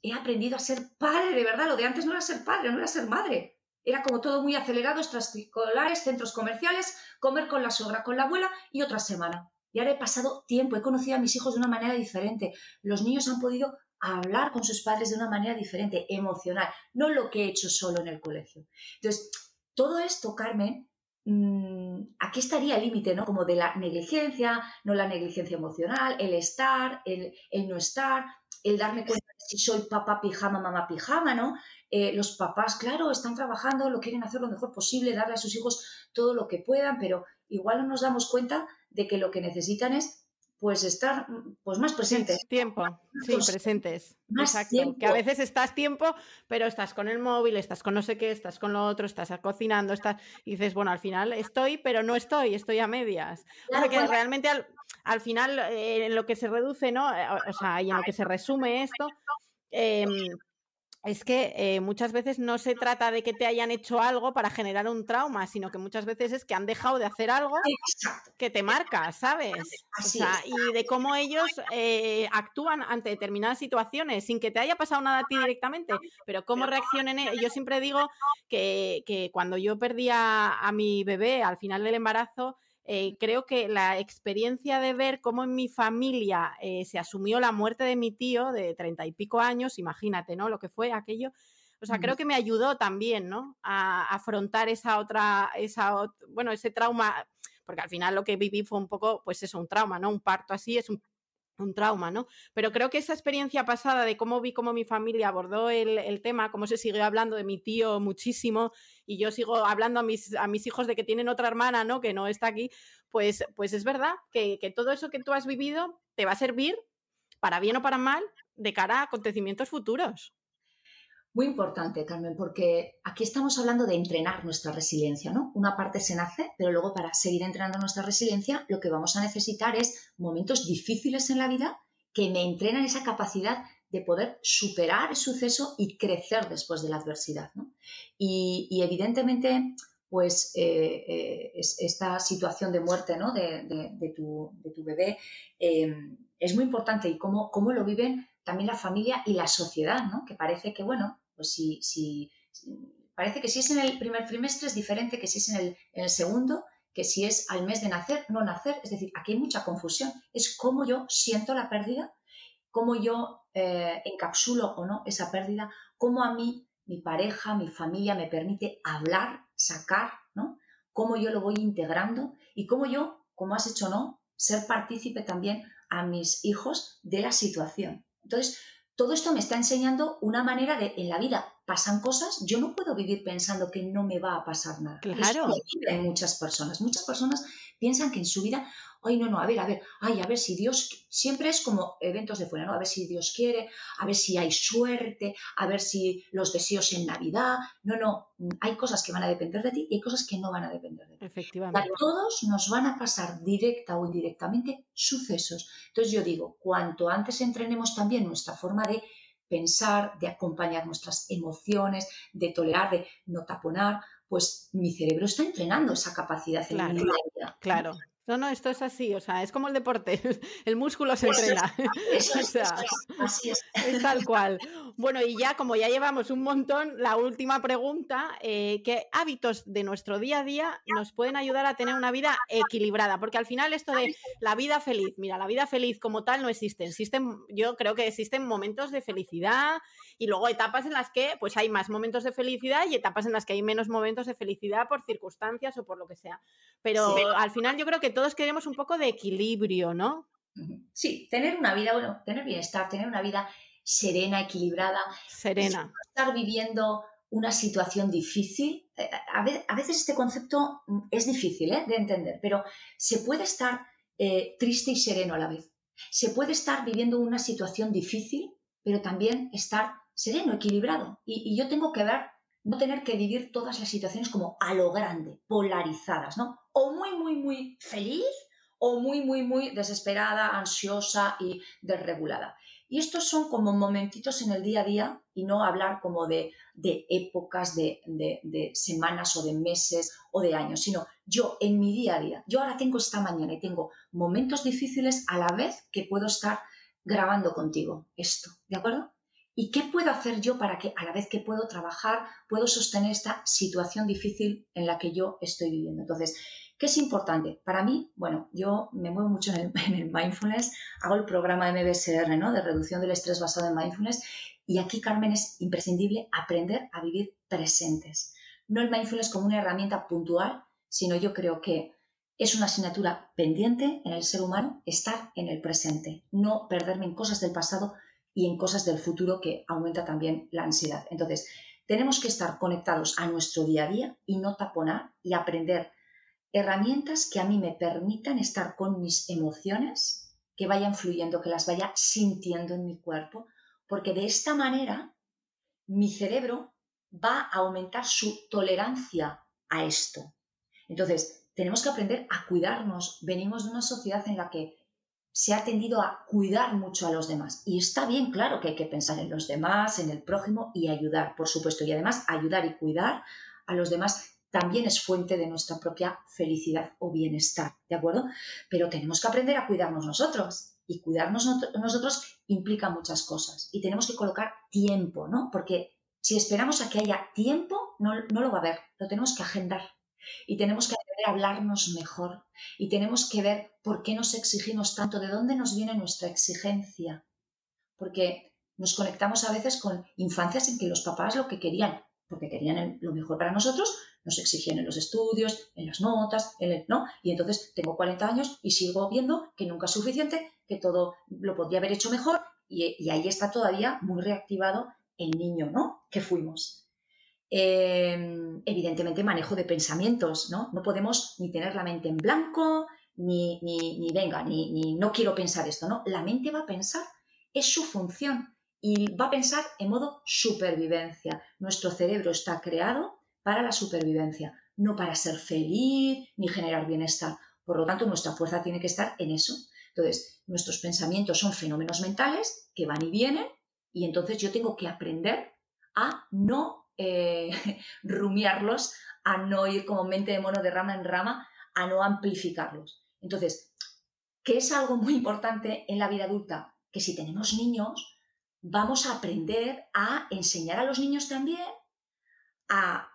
he aprendido a ser padre, de verdad, lo de antes no era ser padre, no era ser madre. Era como todo muy acelerado, extraescolares, centros comerciales, comer con la sogra, con la abuela y otra semana. Y ahora he pasado tiempo, he conocido a mis hijos de una manera diferente. Los niños han podido hablar con sus padres de una manera diferente, emocional, no lo que he hecho solo en el colegio. Entonces, todo esto, Carmen, mm, aquí estaría el límite, ¿no? Como de la negligencia, no la negligencia emocional, el estar, el, no estar, el darme cuenta de si soy papá pijama, mamá pijama, ¿no? Eh, los papás, claro, están trabajando, lo quieren hacer lo mejor posible, darle a sus hijos todo lo que puedan, pero igual no nos damos cuenta de que lo que necesitan es pues estar pues más presentes. tiempo, sí, presentes. Exacto. Que a veces estás tiempo, pero estás con el móvil, estás con no sé qué, estás con lo otro, estás cocinando, estás y dices, bueno, al final estoy, pero no estoy, estoy a medias. o sea que realmente al, final eh, en lo que se reduce, ¿no? Eh, o sea, y en lo que se resume esto, eh, es que eh, muchas veces no se trata de que te hayan hecho algo para generar un trauma, sino que muchas veces es que han dejado de hacer algo que te marca, ¿sabes? y de cómo ellos eh, actúan ante determinadas situaciones sin que te haya pasado nada a ti directamente, pero cómo reaccionen. E-, yo siempre digo que, que cuando yo perdí a mi bebé al final del embarazo, eh, creo que la experiencia de ver cómo en mi familia eh, se asumió la muerte de mi tío de treinta y pico años, imagínate, ¿no? Lo que fue aquello. O sea, creo que me ayudó también, ¿no? A, afrontar esa otra, esa, bueno, ese trauma, porque al final lo que viví fue un poco, pues eso, un trauma, ¿no? Un parto así es un un trauma, ¿no? Pero creo que esa experiencia pasada de cómo vi cómo mi familia abordó el, tema, cómo se siguió hablando de mi tío muchísimo y yo sigo hablando a mis, a mis hijos de que tienen otra hermana, ¿no? Que no está aquí, pues, pues es verdad que, que todo eso que tú has vivido te va a servir, para bien o para mal, de cara a acontecimientos futuros. Muy importante, Carmen, porque aquí estamos hablando de entrenar nuestra resiliencia, ¿no? Una parte se nace, pero luego para seguir entrenando nuestra resiliencia, lo que vamos a necesitar es momentos difíciles en la vida que me entrenan esa capacidad de poder superar el suceso y crecer después de la adversidad, ¿no? Y, evidentemente, pues eh, eh, esta situación de muerte ¿no? de, tu, bebé eh, es muy importante y cómo, cómo lo viven también la familia y la sociedad, ¿no? Que parece que, bueno, pues si, parece que si es en el primer trimestre es diferente que si es en el, en el segundo, que si es al mes de nacer, no nacer. Es decir, aquí hay mucha confusión. Es cómo yo siento la pérdida, cómo yo eh, encapsulo o no esa pérdida, cómo a mí, mi pareja, mi familia me permite hablar, sacar, ¿no? Cómo yo lo voy integrando y cómo yo, como has hecho no, ser partícipe también a mis hijos de la situación. Entonces, todo esto me está enseñando una manera de, en la vida pasan cosas, yo no puedo vivir pensando que no me va a pasar nada. Claro. Eso muchas personas. Muchas personas piensan que en su vida ay, no, no, a ver, a ver, ay, a ver si Dios, siempre es como eventos de fuera, ¿no? A ver si Dios quiere, a ver si hay suerte, a ver si los deseos en Navidad, no, no, hay cosas que van a depender de ti y hay cosas que no van a depender de ti. Efectivamente. A todos nos van a pasar directa o indirectamente sucesos. Entonces yo digo, cuanto antes entrenemos también nuestra forma de pensar, de acompañar nuestras emociones, de tolerar, de no taponar, pues mi cerebro está entrenando esa capacidad claro, en vida. Claro, no, no, esto es así, o sea, es como el deporte, el músculo se entrena. o sea, así es. es. tal cual. Bueno, y ya como ya llevamos un montón, la última pregunta, eh, ¿qué hábitos de nuestro día a día nos pueden ayudar a tener una vida equilibrada? Porque al final esto de la vida feliz, mira, la vida feliz como tal no existe. Existen, yo creo que existen momentos de felicidad y luego etapas en las que pues hay más momentos de felicidad y etapas en las que hay menos momentos de felicidad por circunstancias o por lo que sea. Pero al final yo creo que todos queremos un poco de equilibrio, ¿no? Sí, tener una vida, bueno, tener bienestar, tener una vida serena, equilibrada. Serena. Estar viviendo una situación difícil. Eh, a veces este concepto mm, es difícil ¿eh? de entender, pero se puede estar eh, triste y sereno a la vez. Se puede estar viviendo una situación difícil, pero también estar sereno, equilibrado. Y, y yo tengo que ver no tener que vivir todas las situaciones como a lo grande, polarizadas, ¿no? O muy, muy, muy feliz o muy, muy, muy desesperada, ansiosa y desregulada. Y estos son como momentitos en el día a día y no hablar como de, épocas, de, de, semanas o de meses o de años, sino yo en mi día a día. Yo ahora tengo esta mañana y tengo momentos difíciles a la vez que puedo estar grabando contigo esto, ¿de acuerdo? ¿Y qué puedo hacer yo para que a la vez que puedo trabajar, puedo sostener esta situación difícil en la que yo estoy viviendo? Entonces, ¿qué es importante? Para mí, bueno, yo me muevo mucho en el, mindfulness, hago el programa MBSR, ¿no? De reducción del estrés basado en mindfulness. Y aquí, Carmen, es imprescindible aprender a vivir presentes. No el mindfulness como una herramienta puntual, sino yo creo que es una asignatura pendiente en el ser humano estar en el presente, no perderme en cosas del pasado y en cosas del futuro que aumenta también la ansiedad. Entonces, tenemos que estar conectados a nuestro día a día y no taponar y aprender herramientas que a mí me permitan estar con mis emociones, que vayan fluyendo, que las vaya sintiendo en mi cuerpo, porque de esta manera mi cerebro va a aumentar su tolerancia a esto. Entonces, tenemos que aprender a cuidarnos. Venimos de una sociedad en la que se ha tendido a cuidar mucho a los demás. Y está bien, claro, que hay que pensar en los demás, en el prójimo y ayudar, por supuesto. Y además, ayudar y cuidar a los demás también es fuente de nuestra propia felicidad o bienestar, ¿de acuerdo? Pero tenemos que aprender a cuidarnos nosotros. Y cuidarnos nosotros implica muchas cosas. Y tenemos que colocar tiempo, ¿no? Porque si esperamos a que haya tiempo, no, no lo va a haber. Lo tenemos que agendar. Y tenemos que aprender a hablarnos mejor. Y tenemos que ver por qué nos exigimos tanto, de dónde nos viene nuestra exigencia. Porque nos conectamos a veces con infancias en que los papás lo que querían, porque querían lo mejor para nosotros, nos exigían en los estudios, en las notas, en el, ¿no? Y entonces tengo 40 años y sigo viendo que nunca es suficiente, que todo lo podría haber hecho mejor y, y ahí está todavía muy reactivado el niño, ¿no? Que fuimos. Em, evidentemente manejo de pensamientos, ¿no? No podemos ni tener la mente en blanco, ni, ni, ni venga, ni, ni, no quiero pensar esto, ¿no? La mente va a pensar, es su función y va a pensar en modo supervivencia. Nuestro cerebro está creado para la supervivencia, no para ser feliz ni generar bienestar. Por lo tanto, nuestra fuerza tiene que estar en eso. Entonces, nuestros pensamientos son fenómenos mentales que van y vienen y entonces yo tengo que aprender a no eh, rumiarlos, a no ir como mente de mono de rama en rama, a no amplificarlos. Entonces, ¿qué es algo muy importante en la vida adulta? Que si tenemos niños, vamos a aprender a enseñar a los niños también a,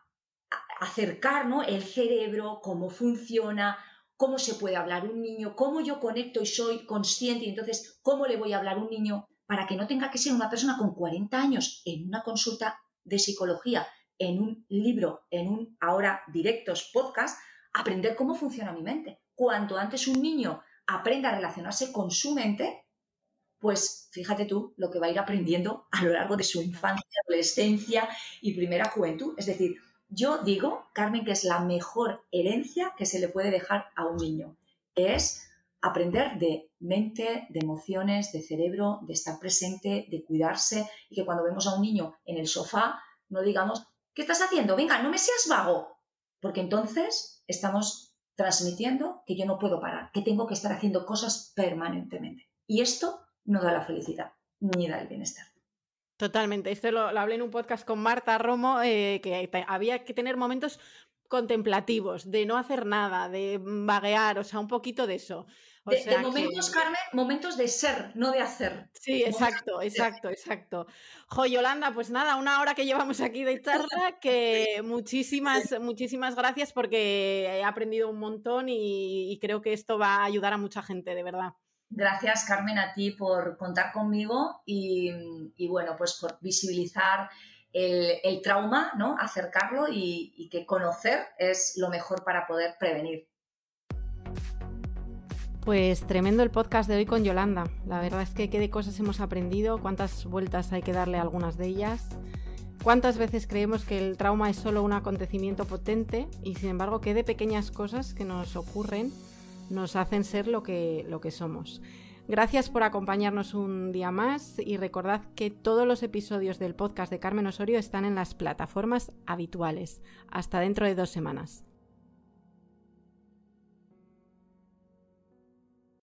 acercar el cerebro, cómo funciona, cómo se puede hablar un niño, cómo yo conecto y soy consciente y entonces cómo le voy a hablar a un niño para que no tenga que ser una persona con 40 años en una consulta de psicología en un libro, en un ahora directos podcast, aprender cómo funciona mi mente. Cuanto antes un niño aprenda a relacionarse con su mente, pues fíjate tú lo que va a ir aprendiendo a lo largo de su infancia, adolescencia y primera juventud. Es decir, yo digo, Carmen, que es la mejor herencia que se le puede dejar a un niño. Es aprender de mente, de emociones, de cerebro, de estar presente, de cuidarse y que cuando vemos a un niño en el sofá no digamos, ¿qué estás haciendo? Venga, no me seas vago, porque entonces estamos transmitiendo que yo no puedo parar, que tengo que estar haciendo cosas permanentemente. Y esto no da la felicidad ni da el bienestar. Totalmente. Esto lo, hablé en un podcast con Marta Romo, eh, que había que tener momentos contemplativos, de no hacer nada, de vaguear, o sea, un poquito de eso. De, momentos, Carmen, momentos de ser, no de hacer. Sí, exacto, exacto, exacto. Jo, Yolanda, pues nada, una hora que llevamos aquí de charla, que muchísimas, muchísimas gracias porque he aprendido un montón y, creo que esto va a ayudar a mucha gente, de verdad. Gracias, Carmen, a ti por contar conmigo y, y bueno, pues por visibilizar el, trauma, ¿no? Acercarlo y, que conocer es lo mejor para poder prevenir. Pues tremendo el podcast de hoy con Yolanda. La verdad es que qué de cosas hemos aprendido, cuántas vueltas hay que darle a algunas de ellas, cuántas veces creemos que el trauma es solo un acontecimiento potente y sin embargo qué de pequeñas cosas que nos ocurren nos hacen ser lo que, lo que somos. Gracias por acompañarnos un día más y recordad que todos los episodios del podcast de Carmen Osorio están en las plataformas habituales. Hasta dentro de dos semanas.